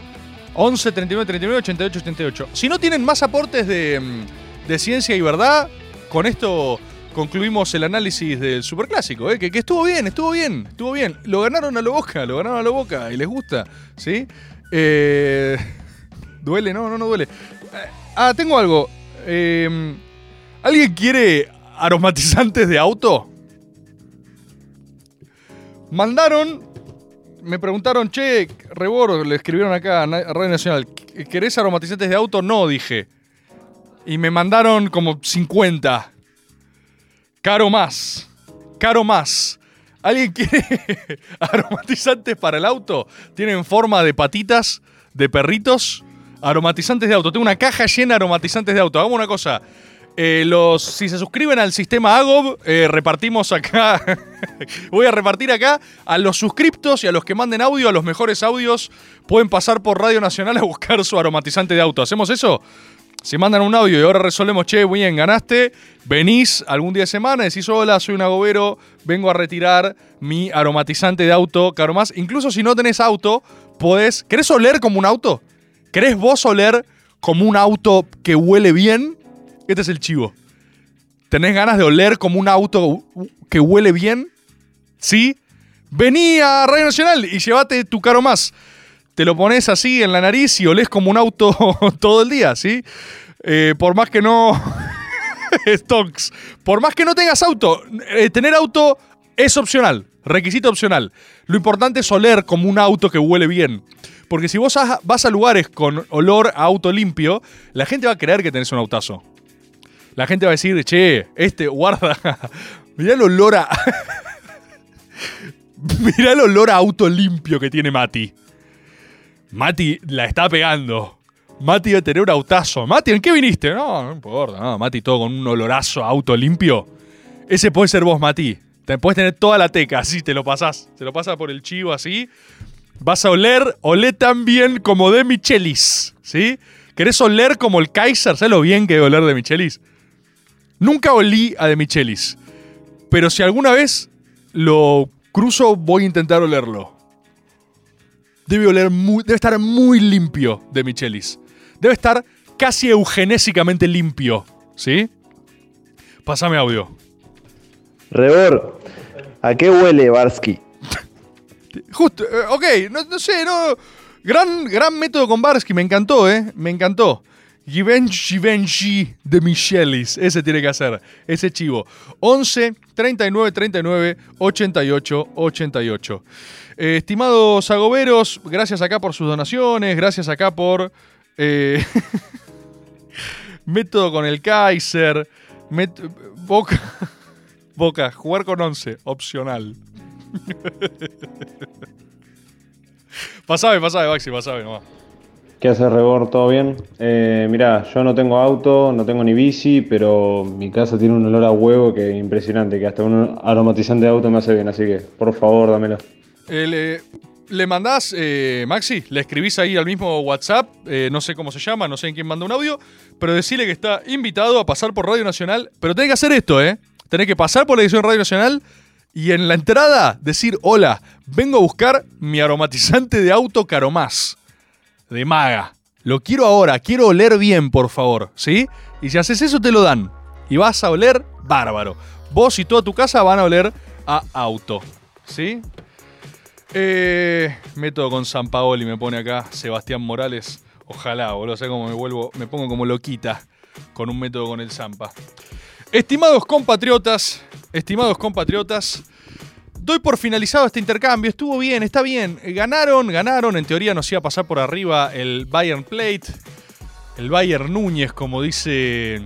11 39 39 88 88. Si no tienen más aportes de, mm, de ciencia y verdad, con esto concluimos el análisis del superclásico, ¿eh? que, estuvo bien, estuvo bien, estuvo bien. Lo ganaron a lo boca, lo ganaron a lo boca y les gusta, ¿sí? Eh, *laughs* duele, no, no, no duele. Eh, ah, tengo algo. ¿Alguien quiere aromatizantes de auto? Mandaron, me preguntaron, che, Rebor, le escribieron acá a Radio Nacional, ¿querés aromatizantes de auto? No, dije. Y me mandaron como 50. Caro más. Caro más. ¿Alguien quiere *laughs* aromatizantes para el auto? Tienen forma de patitas de perritos. Aromatizantes de auto. Tengo una caja llena de aromatizantes de auto. Hagamos una cosa. Eh, los, si se suscriben al sistema Agob, eh, repartimos acá. *laughs* Voy a repartir acá a los suscriptos y a los que manden audio, a los mejores audios. Pueden pasar por Radio Nacional a buscar su aromatizante de auto. ¿Hacemos eso? Si mandan un audio y ahora resolvemos, che, bien, ganaste, venís algún día de semana, decís, hola, soy un agobero, vengo a retirar mi aromatizante de auto, caro más. Incluso si no tenés auto, podés... ¿Querés oler como un auto? ¿Querés vos oler como un auto que huele bien? Este es el chivo. ¿Tenés ganas de oler como un auto que huele bien? ¿Sí? Vení a Radio Nacional y llévate tu caro más. Te lo pones así en la nariz y olés como un auto *laughs* todo el día, ¿sí? Eh, por más que no. *laughs* Stocks. Por más que no tengas auto, eh, tener auto es opcional. Requisito opcional. Lo importante es oler como un auto que huele bien. Porque si vos vas a lugares con olor a auto limpio, la gente va a creer que tenés un autazo. La gente va a decir, che, este, guarda. *laughs* Mirá el olor a. *laughs* Mirá el olor a auto limpio que tiene Mati. Mati la está pegando. Mati debe tener un autazo. Mati, ¿en qué viniste? No, no importa. No, Mati todo con un olorazo a auto limpio. Ese puede ser vos, Mati. Te puedes tener toda la teca, así te lo pasás. Se lo pasa por el chivo así. Vas a oler, olé tan bien como de Michelis, ¿sí? ¿Querés oler como el Kaiser? ¿Sabes lo bien que debe oler de Michelis? Nunca olí a de Michelis, pero si alguna vez lo cruzo, voy a intentar olerlo. Debe oler muy, debe estar muy limpio de Michelis. Debe estar casi eugenésicamente limpio, ¿sí? Pásame audio.
Rebor, ¿a qué huele Barsky?
Justo, eh, ok, no, no sé, no. Gran, gran método con Barsky, me encantó, ¿eh? Me encantó. Givenchy de Michelis. Ese tiene que hacer, ese chivo. 11 39 39 88 88. Eh, estimados agoberos, gracias acá por sus donaciones, gracias acá por. eh, *laughs* método con el Kaiser. met- Boca. *laughs* Boca, jugar con 11, opcional. *laughs* pasame, pasame, Maxi, pasame nomás.
¿Qué hace Rebor? ¿Todo bien? Eh, mirá, yo no tengo auto, no tengo ni bici, pero mi casa tiene un olor a huevo que es impresionante, que hasta un aromatizante de auto me hace bien, así que por favor dámelo.
Eh, le, mandás, eh, Maxi, le escribís ahí al mismo WhatsApp, eh, no sé cómo se llama, no sé en quién manda un audio, pero decirle que está invitado a pasar por Radio Nacional. Pero tenés que hacer esto, ¿eh? Tenés que pasar por la edición Radio Nacional y en la entrada decir: Hola, vengo a buscar mi aromatizante de auto Caromás, de Maga. Lo quiero ahora, quiero oler bien, por favor, ¿sí? Y si haces eso, te lo dan. Y vas a oler bárbaro. Vos y toda tu casa van a oler a auto, ¿sí? Eh, método con San Paoli me pone acá Sebastián Morales. Ojalá, boludo. sé cómo me vuelvo. Me pongo como loquita con un método con el Zampa. Estimados compatriotas, estimados compatriotas, doy por finalizado este intercambio. Estuvo bien, está bien. Eh, Ganaron, ganaron. En teoría nos iba a pasar por arriba el Bayern Plate. El Bayern Núñez, como dice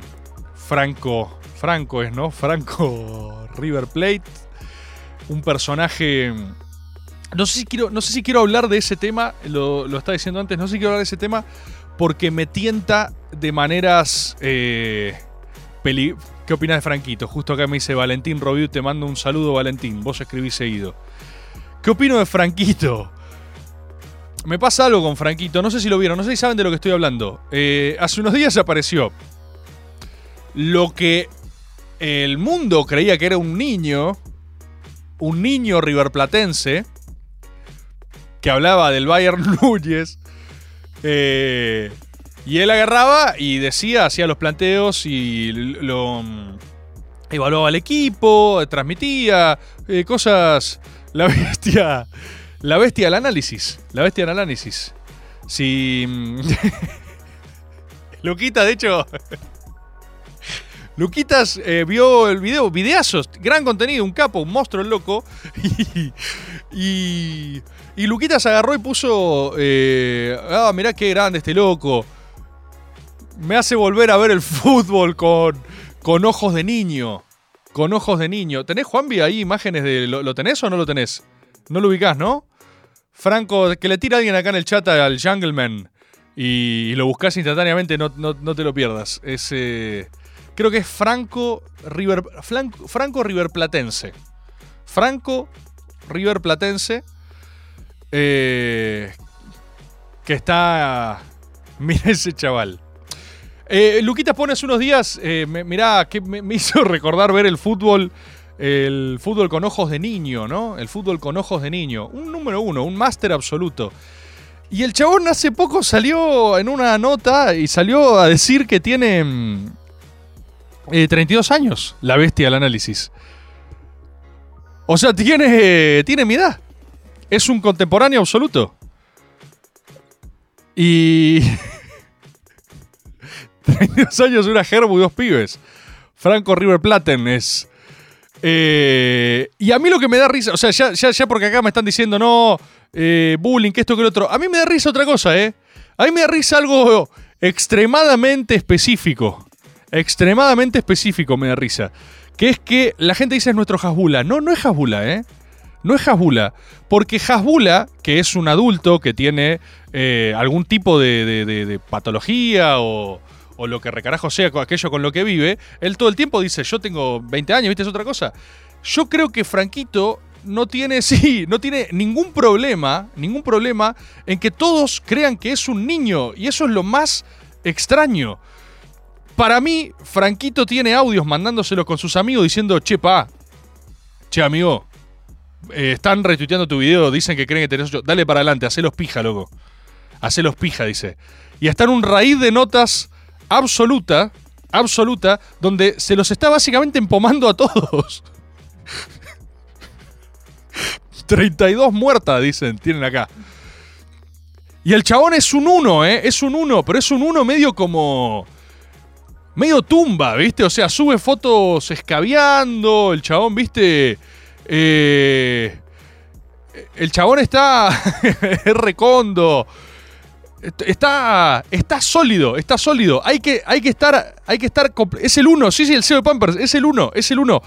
Franco. Franco es, ¿no? Franco River Plate. Un personaje. No sé si quiero, no sé si quiero hablar de ese tema. Lo, lo estaba diciendo antes. No sé si quiero hablar de ese tema. Porque me tienta de maneras. eh, peli- ¿Qué opinas de Franquito? Justo acá me dice Valentín Robiu, te mando un saludo, Valentín. Vos escribís seguido. ¿Qué opino de Franquito? Me pasa algo con Franquito, no sé si lo vieron, no sé si saben de lo que estoy hablando. Eh, hace unos días apareció lo que el mundo creía que era un niño, un niño riverplatense, que hablaba del Bayern *laughs* Núñez. eh, y él agarraba y decía, hacía los planteos y lo mm, evaluaba al equipo, transmitía eh, cosas. La bestia. La bestia del análisis. La bestia del análisis. Si. mm, *laughs* Luquita, de hecho. Luquitas eh, vio el video, videazos, gran contenido, un capo, un monstruo loco. *laughs* Y, y, y Luquitas agarró y puso. eh, ah, mirá qué grande este loco. Me hace volver a ver el *laughs* fútbol con, con ojos de niño. Con ojos de niño. ¿Tenés, Juanvi, ahí imágenes de. ¿Lo, lo tenés o no lo tenés? No lo ubicás, ¿no? Franco, que le tira alguien acá en el chat al Jungleman y, lo buscas instantáneamente, no, no- no te lo pierdas. Eh, creo que es Franco River, Franco River Platense. Franco River Platense. eh, que está. *laughs* Mira ese chaval. Eh, Luquitas pone unos días, eh, me- mirá, que me, me *laughs* hizo recordar ver el fútbol, el fútbol con ojos de niño, ¿no? El fútbol con ojos de niño. Un número uno, un máster absoluto. Y el chabón hace poco salió en una nota y salió a decir que tiene mm, eh, 32 años, la bestia del análisis. O sea, tiene, tiene mi edad. Es un contemporáneo absoluto. Y... *laughs* 32 años, una gerbu y dos pibes. Franco River Platen es. Eh, y a mí lo que me da risa, o sea, ya, ya, ya porque acá me están diciendo, no, eh, bullying, que esto, que lo otro. A mí me da risa otra cosa, ¿eh? A mí me da risa algo extremadamente específico. Extremadamente específico me da risa. Que es que la gente dice es nuestro Hasbula. No, no es Hasbula, ¿eh? No es Hasbula. Porque Hasbula, que es un adulto que tiene eh, algún tipo de, de- patología o, o lo que recarajo sea aquello con lo que vive, él todo el tiempo dice, yo tengo 20 años, ¿viste? Es otra cosa. Yo creo que Franquito no tiene, *laughs* sí, no tiene ningún problema, ningún problema en que todos crean que es un niño. Y eso es lo más extraño. Para mí, Franquito tiene audios mandándoselos con sus amigos diciendo, che, pa, che, amigo, eh, están retuiteando tu video, dicen que creen que tenés ocho. Dale para adelante, hacelos pija, loco. Hacelos pija, dice. Y está en un raíz de notas absoluta, absoluta, donde se los está básicamente empomando a todos. *laughs* 32 muertas, dicen, tienen acá. Y el chabón es un 1, ¿eh? Es un 1, pero es un 1 medio como... Medio tumba, ¿viste? O sea, sube fotos escabeando, el chabón, ¿viste? Eh, el chabón está... *laughs* es recondo. Está, está sólido, está sólido. Hay que, hay que estar, hay que estar, es el 1, sí, sí, el CEO de Pampers, es el 1, es el 1.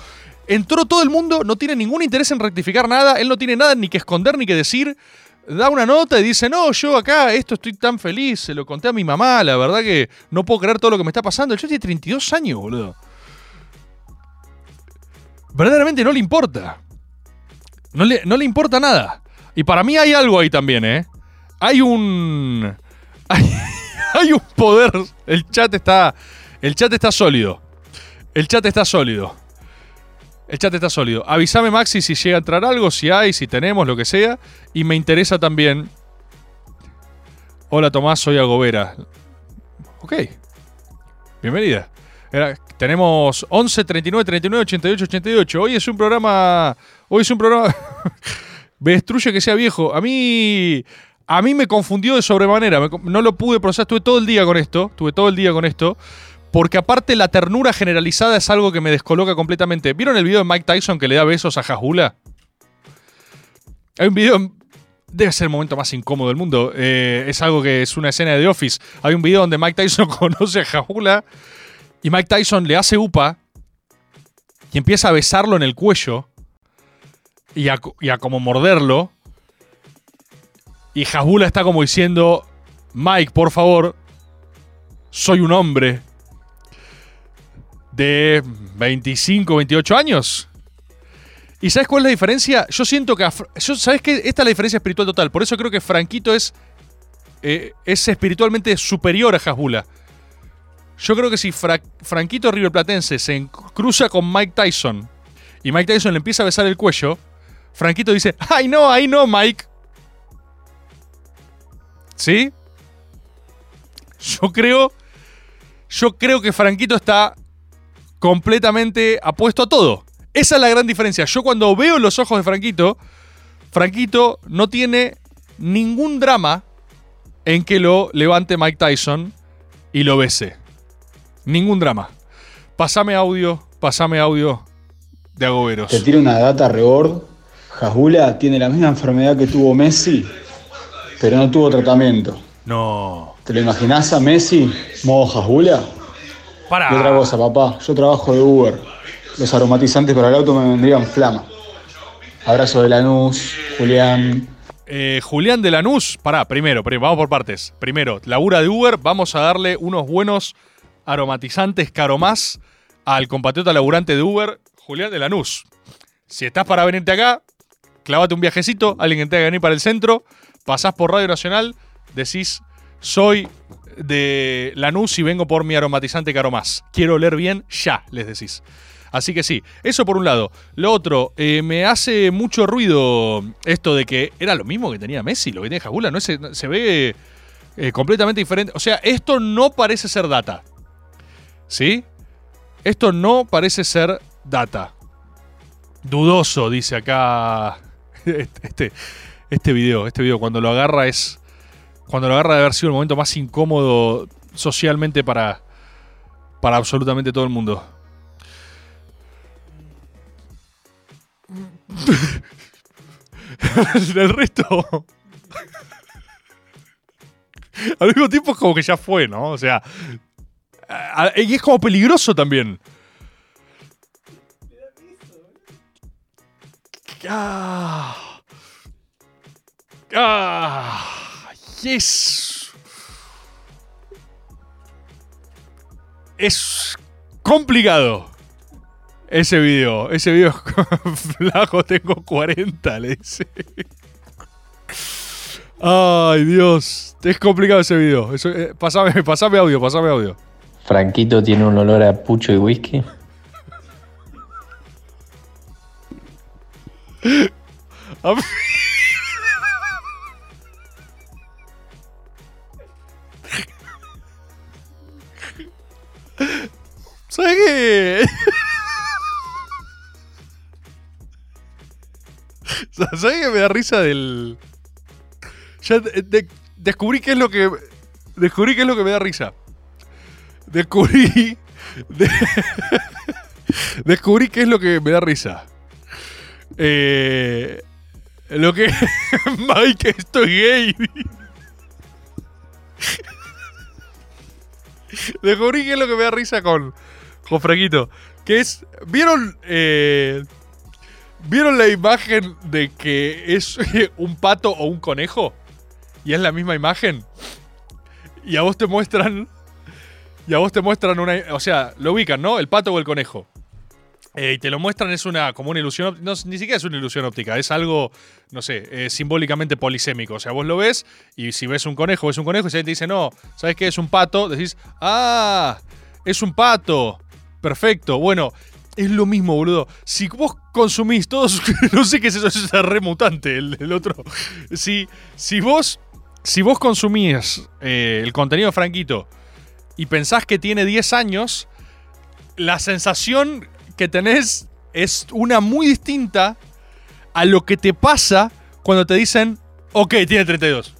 Entró todo el mundo, no tiene ningún interés en rectificar nada, él no tiene nada ni que esconder ni que decir. Da una nota y dice, no, yo acá, esto estoy tan feliz, se lo conté a mi mamá, la verdad que no puedo creer todo lo que me está pasando. El tiene 32 años, boludo. Verdaderamente no le importa. No le, no le importa nada. Y para mí hay algo ahí también, ¿eh? Hay un... Hay, un poder. El chat está... El chat está sólido. El chat está sólido. El chat está sólido. Avísame, Maxi, si llega a entrar algo, si hay, si tenemos, lo que sea. Y me interesa también. Hola, Tomás, soy Agobera. Ok. Bienvenida. Era- tenemos 11 39 39 88 88. Hoy es un programa. Hoy es un programa. *laughs* me destruye que sea viejo. A mí. A mí me confundió de sobremanera. no lo pude procesar. Estuve todo el día con esto. Estuve todo el día con esto. Porque aparte la ternura generalizada es algo que me descoloca completamente. ¿Vieron el video de Mike Tyson que le da besos a Jajula? Hay un video. Debe ser el momento más incómodo del mundo. Eh, es algo que es una escena de The Office. Hay un video donde Mike Tyson *laughs* conoce a Jajula y Mike Tyson le hace upa y empieza a besarlo en el cuello y a, y a como morderlo. Y Jajula está como diciendo: Mike, por favor, soy un hombre de 25, 28 años. ¿Y sabes cuál es la diferencia? Yo siento que... ¿Sabes qué? Esta es la diferencia espiritual total. Por eso creo que Franquito es, eh, es espiritualmente superior a Hasbula. Yo creo que si Fra- Franquito River se cruza con Mike Tyson y Mike Tyson le empieza a besar el cuello, Franquito dice, ¡ay no, ay no, Mike! ¿Sí? Yo creo... Yo creo que Franquito está completamente apuesto a todo. Esa es la gran diferencia. Yo cuando veo los ojos de Franquito, Franquito no tiene ningún drama en que lo levante Mike Tyson y lo bese. Ningún drama. Pasame audio, pasame audio de Agoberos.
Te tiro una data rebord. Jajula tiene la misma enfermedad que tuvo Messi, pero no tuvo tratamiento.
No.
¿Te lo imaginás a Messi, modo Jajula?
Para.
Y otra cosa, papá, yo trabajo de Uber. Los aromatizantes para el auto me vendrían flama. Abrazo de Lanús, Julián.
Eh, Julián de Lanús, pará, primero, primero, vamos por partes. Primero, labura de Uber, vamos a darle unos buenos aromatizantes caro más al compatriota laburante de Uber, Julián de Lanús. Si estás para venirte acá, clávate un viajecito, alguien que tenga que venir para el centro, pasás por Radio Nacional, decís, soy de Lanús y vengo por mi aromatizante caro más. Quiero oler bien, ya, les decís. Así que sí, eso por un lado. Lo otro, eh, me hace mucho ruido esto de que era lo mismo que tenía Messi, lo que tiene Jabula, ¿no? Se, se ve eh, completamente diferente. O sea, esto no parece ser data. ¿Sí? Esto no parece ser data. Dudoso, dice acá *laughs* este, este video. Este video, cuando lo agarra es. Cuando lo agarra de haber sido el momento más incómodo socialmente para. Para absolutamente todo el mundo. *laughs* el resto. *laughs* Al mismo tiempo es como que ya fue, ¿no? O sea. Y es como peligroso también. Ah. Ah. Yes. Es complicado. Ese video, ese video *laughs* flaco, tengo 40, le dice. Ay, Dios. Es complicado ese video. Eso, eh, pasame, pasame audio, pasame audio.
Franquito tiene un olor a pucho y whisky. *laughs*
¿Sabes *laughs* qué? ¿Sabes qué me da risa del. Ya de- de- descubrí qué es lo que. Descubrí qué es lo que me da risa. Descubrí. de- *laughs* descubrí qué es lo que me da risa. Eh, lo que. *laughs* Mike, estoy gay. Descubrí qué es lo que me da risa con, con Franquito. Que es. ¿Vieron? eh, ¿Vieron la imagen de que es *laughs* un pato o un conejo? Y es la misma imagen. Y a vos te muestran. Y a vos te muestran una. O sea, lo ubican, ¿no? El pato o el conejo. Eh, y te lo muestran, es una como una ilusión. óptica. No, ni siquiera es una ilusión óptica, es algo, no sé, eh, simbólicamente polisémico. O sea, vos lo ves y si ves un conejo, ves un conejo y si alguien te dice, no, ¿sabes qué? Es un pato, decís, ah, es un pato. Perfecto. Bueno, es lo mismo, boludo. Si vos consumís todos. *laughs* no sé qué es eso, es remutante, el, el otro. Si, si vos. Si vos consumís eh, el contenido de Franquito y pensás que tiene 10 años, la sensación que tenés es una muy distinta a lo que te pasa cuando te dicen, ok, tiene 32.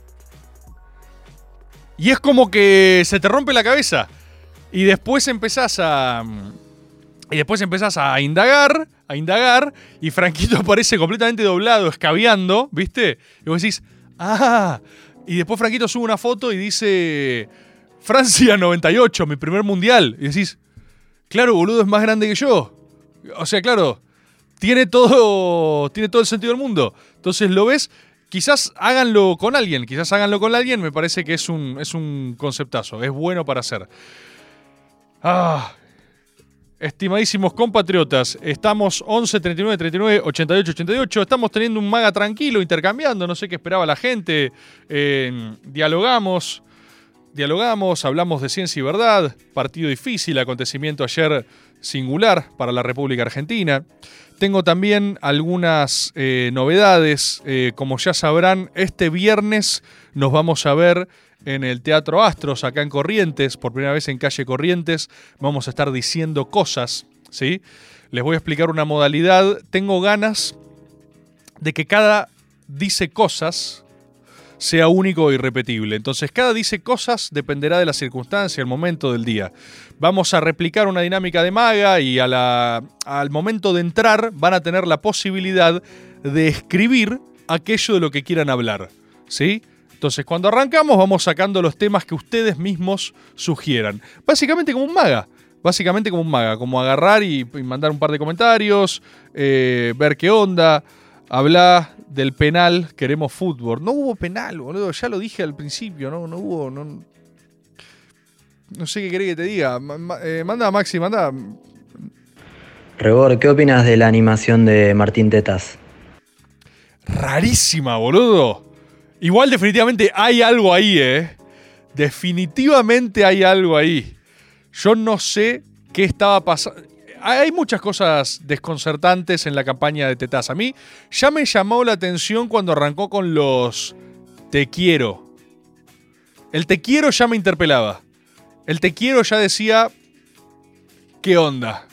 Y es como que se te rompe la cabeza. Y después empezás a. Y después empezás a indagar, a indagar, y Franquito *laughs* aparece completamente doblado, escabeando, ¿viste? Y vos decís, ah. Y después Franquito sube una foto y dice, Francia 98, mi primer mundial. Y decís, claro, boludo, es más grande que yo. O sea, claro, tiene todo, tiene todo el sentido del mundo. Entonces lo ves, quizás háganlo con alguien, quizás háganlo con alguien, me parece que es un, es un conceptazo, es bueno para hacer. Ah, estimadísimos compatriotas, estamos 11 39 39 88 88, estamos teniendo un maga tranquilo, intercambiando, no sé qué esperaba la gente, eh, dialogamos. Dialogamos, hablamos de ciencia y verdad, partido difícil, acontecimiento ayer singular para la República Argentina. Tengo también algunas eh, novedades, eh, como ya sabrán, este viernes nos vamos a ver en el Teatro Astros, acá en Corrientes, por primera vez en calle Corrientes, vamos a estar diciendo cosas, ¿sí? Les voy a explicar una modalidad, tengo ganas de que cada dice cosas sea único e irrepetible. Entonces, cada dice cosas dependerá de la circunstancia, el momento del día. Vamos a replicar una dinámica de maga y al momento de entrar van a tener la posibilidad de escribir aquello de lo que quieran hablar. ¿Sí? Entonces, cuando arrancamos, vamos sacando los temas que ustedes mismos sugieran. Básicamente como un maga. Básicamente como un maga. Como agarrar y, y mandar un par de comentarios, eh, ver qué onda. Hablar del penal, queremos fútbol. No hubo penal, boludo. Ya lo dije al principio, no, no hubo. No, no sé qué querés que te diga. Ma- eh, manda, Maxi, manda.
Rebor, ¿qué opinas de la animación de Martín Tetas?
Rarísima, boludo. Igual, definitivamente hay algo ahí, ¿eh? Definitivamente hay algo ahí. Yo no sé qué estaba pasando. Hay muchas cosas desconcertantes en la campaña de Tetaz. A mí ya me llamó la atención cuando arrancó con los te quiero. El te quiero ya me interpelaba. El te quiero ya decía, ¿qué onda?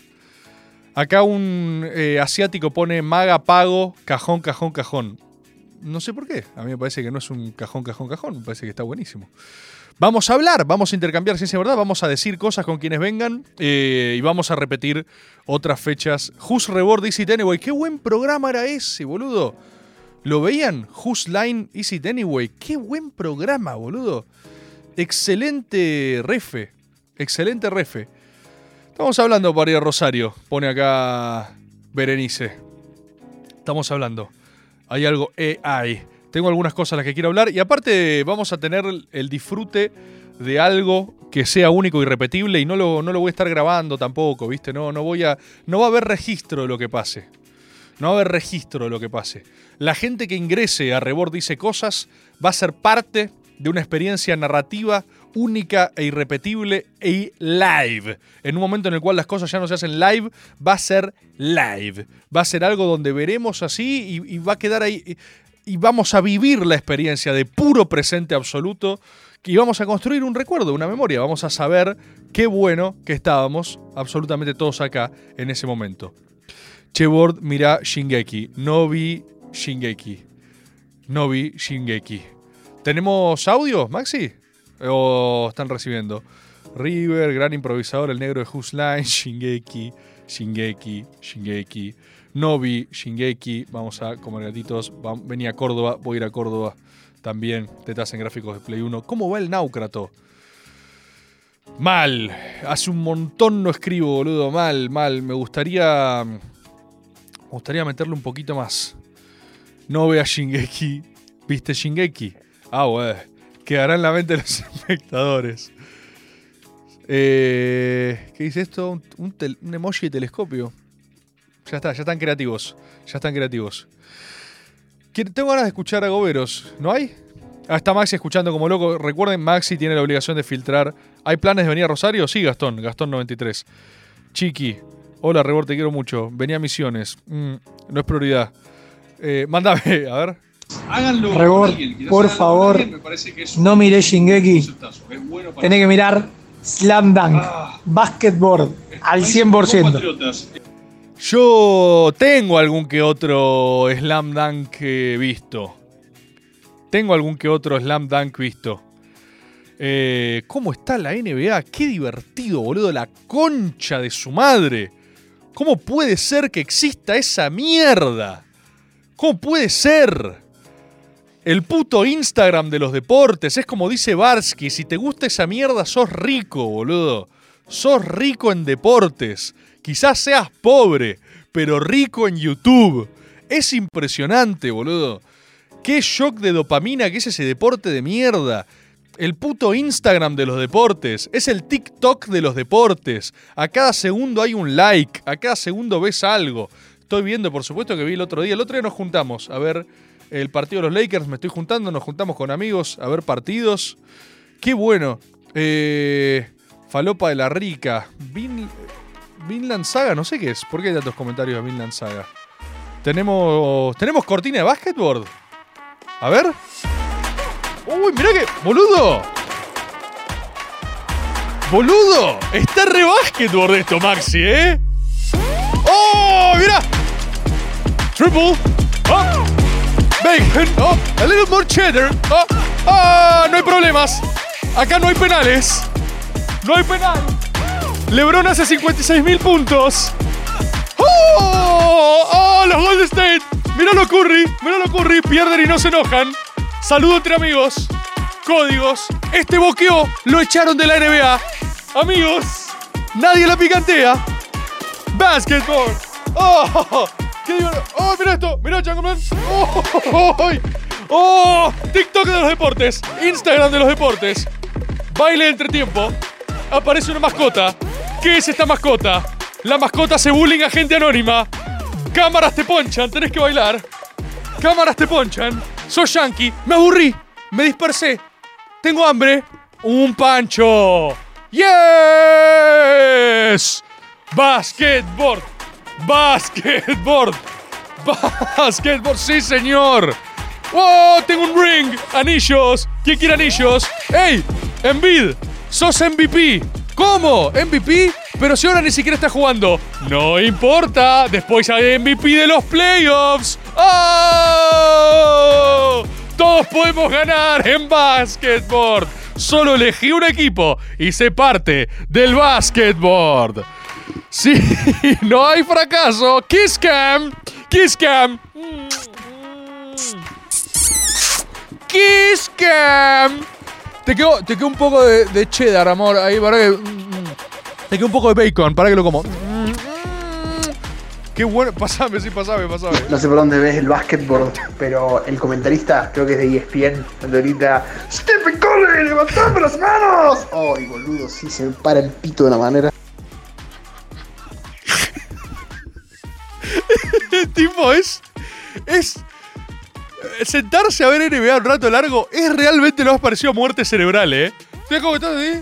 Acá un eh, asiático pone maga, pago, cajón, cajón, cajón. No sé por qué. A mí me parece que no es un cajón, cajón, cajón. Me parece que está buenísimo. Vamos a hablar, vamos a intercambiar ciencia verdad, vamos a decir cosas con quienes vengan eh, y vamos a repetir otras fechas. Who's Reward Easy Anyway. Qué buen programa era ese, boludo. ¿Lo veían? Who's Line Easy Anyway. Qué buen programa, boludo. Excelente refe. Excelente refe. Estamos hablando para Rosario. Pone acá Berenice. Estamos hablando. Hay algo AI. Tengo algunas cosas a las que quiero hablar. Y aparte vamos a tener el disfrute de algo que sea único y repetible y no lo, no lo voy a estar grabando tampoco, ¿viste? No, no voy a. No va a haber registro de lo que pase. No va a haber registro de lo que pase. La gente que ingrese a Rebord dice cosas va a ser parte de una experiencia narrativa única e irrepetible y live. En un momento en el cual las cosas ya no se hacen live, va a ser live. Va a ser algo donde veremos así y, va a quedar ahí. Y, y vamos a vivir la experiencia de puro presente absoluto y vamos a construir un recuerdo, una memoria. Vamos a saber qué bueno que estábamos absolutamente todos acá en ese momento. Chebord, mira Shingeki. No vi Shingeki. No vi Shingeki. ¿Tenemos audio, Maxi? ¿O están recibiendo? River, gran improvisador, el negro de Whose Line, Shingeki, Shingeki, Shingeki. No vi Shingeki. Vamos a comer gatitos. Venía a Córdoba, voy a ir a Córdoba también. Tetas en gráficos de Play 1. ¿Cómo va el Náucrato? Mal. Hace un montón no escribo, boludo. Mal, mal. Me gustaría. Me gustaría meterle un poquito más. No vea Shingeki. ¿Viste Shingeki? Ah, wey. Quedará en la mente de los *laughs* espectadores. Eh, ¿Qué dice esto? Un, emoji de telescopio. Ya está, ya están creativos. Ya están creativos. Tengo ganas de escuchar a Goberos. ¿No hay? Ah, está Maxi escuchando como loco. Recuerden, Maxi tiene la obligación de filtrar. ¿Hay planes de venir a Rosario? Sí, Gastón. Gastón 93. Chiqui. Hola, Rebor, te quiero mucho. Venía a Misiones. Mm, no es prioridad. Eh, mándame, *laughs* a ver.
Háganlo.
Rebor, por favor, no miré Shingeki. Tenés que mirar Slam Dunk, Basketball, al 100%.
Yo tengo algún que otro Slam Dunk eh, visto. Tengo algún que otro Slam Dunk visto. Eh, ¿Cómo está la NBA? Qué divertido, boludo. La concha de su madre. ¿Cómo puede ser que exista esa mierda? ¿Cómo puede ser? El puto Instagram de los deportes. Es como dice Barsky. Si te gusta esa mierda, sos rico, boludo. Sos rico en deportes. Quizás seas pobre, pero rico en YouTube. Es impresionante, boludo. Qué shock de dopamina que es ese deporte de mierda. El puto Instagram de los deportes. Es el TikTok de los deportes. A cada segundo hay un like. A cada segundo ves algo. Estoy viendo, por supuesto, que vi el otro día. El otro día nos juntamos a ver el partido de los Lakers. Me estoy juntando, nos juntamos con amigos a ver partidos. Qué bueno. Eh, Falopa de la Rica. Vin- Vinland Saga, no sé qué es. ¿Por qué hay tantos comentarios de Vinland Saga? Tenemos. ¿Tenemos cortina de básquetbol? A ver. Uy, mirá que. ¡Boludo! ¡Boludo! Está re básquetbol esto, Maxi, ¿eh? ¡Oh! ¡Mirá! Triple. Oh. Bacon. Oh. A little more cheddar. Oh. Ah, no hay problemas. Acá no hay penales. No hay penal. LeBron hace 56 mil puntos. ¡Oh! ¡Oh! Los Golden State. Míralo Curry. Míralo Curry. Pierden y no se enojan. Saludo entre amigos. Códigos. Este boqueo lo echaron de la NBA. Amigos. Nadie la picantea. Basketball. ¡Oh! ¡Oh, mira esto! ¡Mira, Changoman! ¡Oh! oh, oh, ¡Oh! TikTok de los deportes. Instagram de los deportes. Baile de entretiempo. Aparece una mascota. ¿Qué es esta mascota? La mascota hace bullying a gente anónima. Cámaras te ponchan, tenés que bailar. Cámaras te ponchan. Sos yankee. Me aburrí. Me dispersé. Tengo hambre. Un pancho. ¡Yes! Basketball. Basketball. Basketball, sí, señor. ¡Oh! Tengo un ring. Anillos. ¿Quién quiere anillos? ¡Ey! Envid. Sos MVP. ¿Cómo? ¿MVP? Pero si ahora ni siquiera está jugando. No importa. Después hay MVP de los playoffs. ¡Oh! Todos podemos ganar en basketball. Solo elegí un equipo y sé parte del basketball. Sí, *laughs* no hay fracaso. Kiss Cam. Kiss Cam. Kiss Cam. Te quedó, te quedó un poco de, cheddar, amor. Ahí, para que. Te quedó un poco de bacon, para que lo como. Qué bueno. Pasame, sí, pasame, pasame.
No sé por dónde ves el básquetbol, pero el comentarista, creo que es de ESPN, cuando grita ¡Stephen Curry, levantando las manos! ¡Ay, boludo! Sí, se me para el pito de una manera. *laughs*
Tipo es. Es. Sentarse a ver NBA un rato largo es realmente lo más parecido a muerte cerebral, ¿eh? ¿Sabes cómo estás ahí?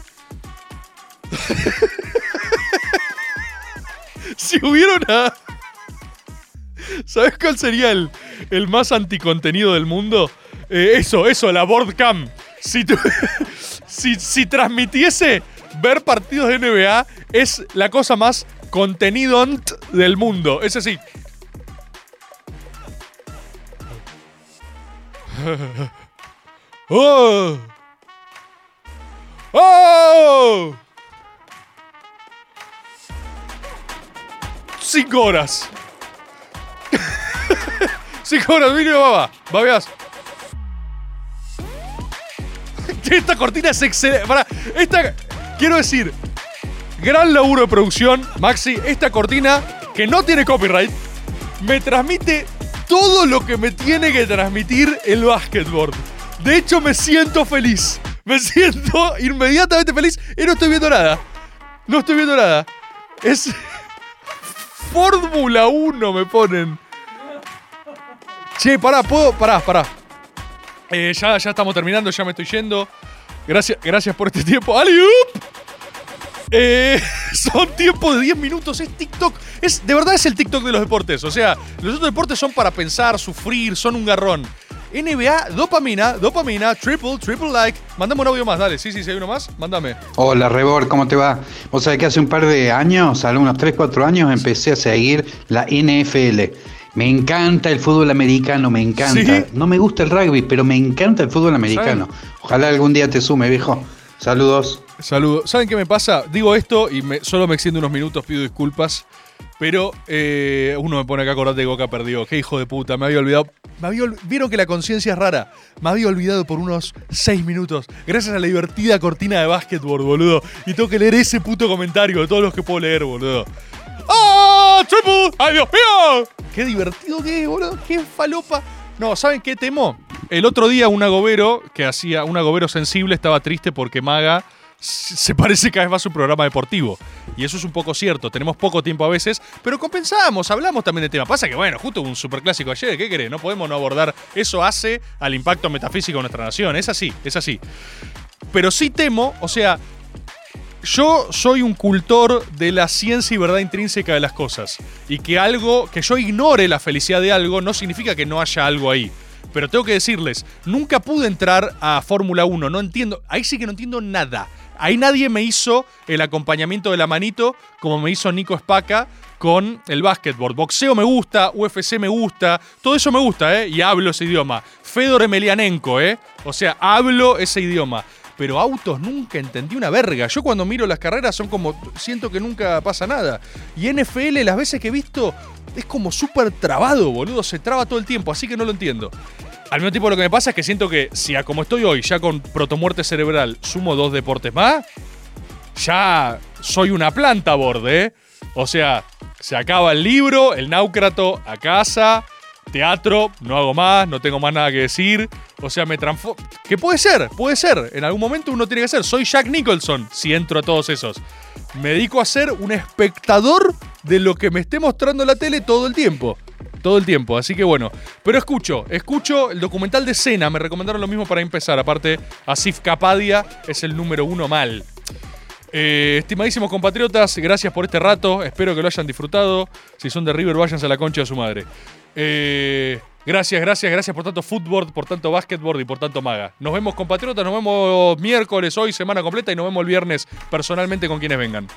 *laughs* si hubiera una. ¿Sabes cuál sería el, el más anticontenido del mundo? Eh, eso, eso, la board cam. Si, *laughs* si, si transmitiese ver partidos de NBA, es la cosa más contenido del mundo. Es así. ¡Oh! *laughs* ¡Oh! Cinco horas. *laughs* Cinco horas, mínimo, baba. Babeas. Esta cortina es excelente. Para, esta. Quiero decir. Gran laburo de producción, Maxi. Esta cortina, que no tiene copyright, me transmite todo lo que me tiene que transmitir el básquetbol. De hecho, me siento feliz. Me *laughs* siento inmediatamente feliz y no estoy viendo nada. No estoy viendo nada. Es. *laughs* Fórmula 1 me ponen. Che, pará, puedo. Pará, pará. Eh, ya, ya estamos terminando, ya me estoy yendo. Gracias, gracias por este tiempo. ¡Aliup! Eh, *laughs* son tiempos de 10 minutos, es TikTok. Es, de verdad es el TikTok de los deportes. O sea, los otros deportes son para pensar, sufrir, son un garrón. NBA, dopamina, dopamina, triple, triple like. Mándame un audio más, dale. Sí, sí, si hay uno más, mándame.
Hola Rebor, ¿cómo te va? Vos sabés que hace un par de años, algunos 3, 4 años, empecé a seguir la NFL. Me encanta el fútbol americano, me encanta.
¿Sí?
No me gusta el rugby, pero me encanta el fútbol americano. Ojalá algún día te sume, viejo. Saludos.
Saludos. ¿Saben qué me pasa? Digo esto y solo me extiendo unos minutos, pido disculpas. Pero eh, uno me pone acá, acordate que Boca perdió. Qué hijo de puta, me había olvidado. Me había Vieron que la conciencia es rara. Me había olvidado por unos 6 minutos. Gracias a la divertida cortina de básquetbol, boludo. Y tengo que leer ese puto comentario de todos los que puedo leer, boludo. ¡Ah! ¡Triple! ¡Ay, Dios mío! ¡Qué divertido que es, boludo! ¡Qué falopa! No, ¿saben qué temo? El otro día un agobero que hacía, un agobero sensible estaba triste porque Maga se parece cada vez más a un programa deportivo. Y eso es un poco cierto. Tenemos poco tiempo a veces, pero compensamos, hablamos también de tema. Pasa que, bueno, justo un superclásico ayer, ¿qué querés? No podemos no abordar. Eso hace al impacto metafísico de nuestra nación. Es así, es así. Pero sí temo, o sea, yo soy un cultor de la ciencia y verdad intrínseca de las cosas. Y que algo, que yo ignore la felicidad de algo, no significa que no haya algo ahí. Pero tengo que decirles, nunca pude entrar a Fórmula 1, no entiendo, ahí sí que no entiendo nada. Ahí nadie me hizo el acompañamiento de la manito como me hizo Nico Spaca con el básquetbol. Boxeo me gusta, UFC me gusta, todo eso me gusta, ¿eh? Y hablo ese idioma. Fedor Emelianenko, ¿eh? O sea, hablo ese idioma. Pero autos nunca entendí una verga. Yo cuando miro las carreras son como. Siento que nunca pasa nada. Y NFL, las veces que he visto, es como súper trabado, boludo. Se traba todo el tiempo, así que no lo entiendo. Al mismo tiempo, lo que me pasa es que siento que si como estoy hoy, ya con protomuerte cerebral, sumo dos deportes más, ya soy una planta borde, ¿eh? O sea, se acaba el libro, el náucrato a casa, teatro, no hago más, no tengo más nada que decir. O sea, me transformo. Que puede ser, puede ser. En algún momento uno tiene que ser. Soy Jack Nicholson si entro a todos esos. Me dedico a ser un espectador de lo que me esté mostrando la tele todo el tiempo. Todo el tiempo, así que bueno. Pero escucho, escucho el documental de Cena. Me recomendaron lo mismo para empezar. Aparte, Asif Kapadia es el número uno mal. Eh, estimadísimos compatriotas, gracias por este rato. Espero que lo hayan disfrutado. Si son de River, váyanse a la concha de su madre. Eh, gracias, gracias, gracias por tanto fútbol, por tanto básquetbol y por tanto maga. Nos vemos compatriotas, nos vemos miércoles, hoy, semana completa y nos vemos el viernes personalmente con quienes vengan.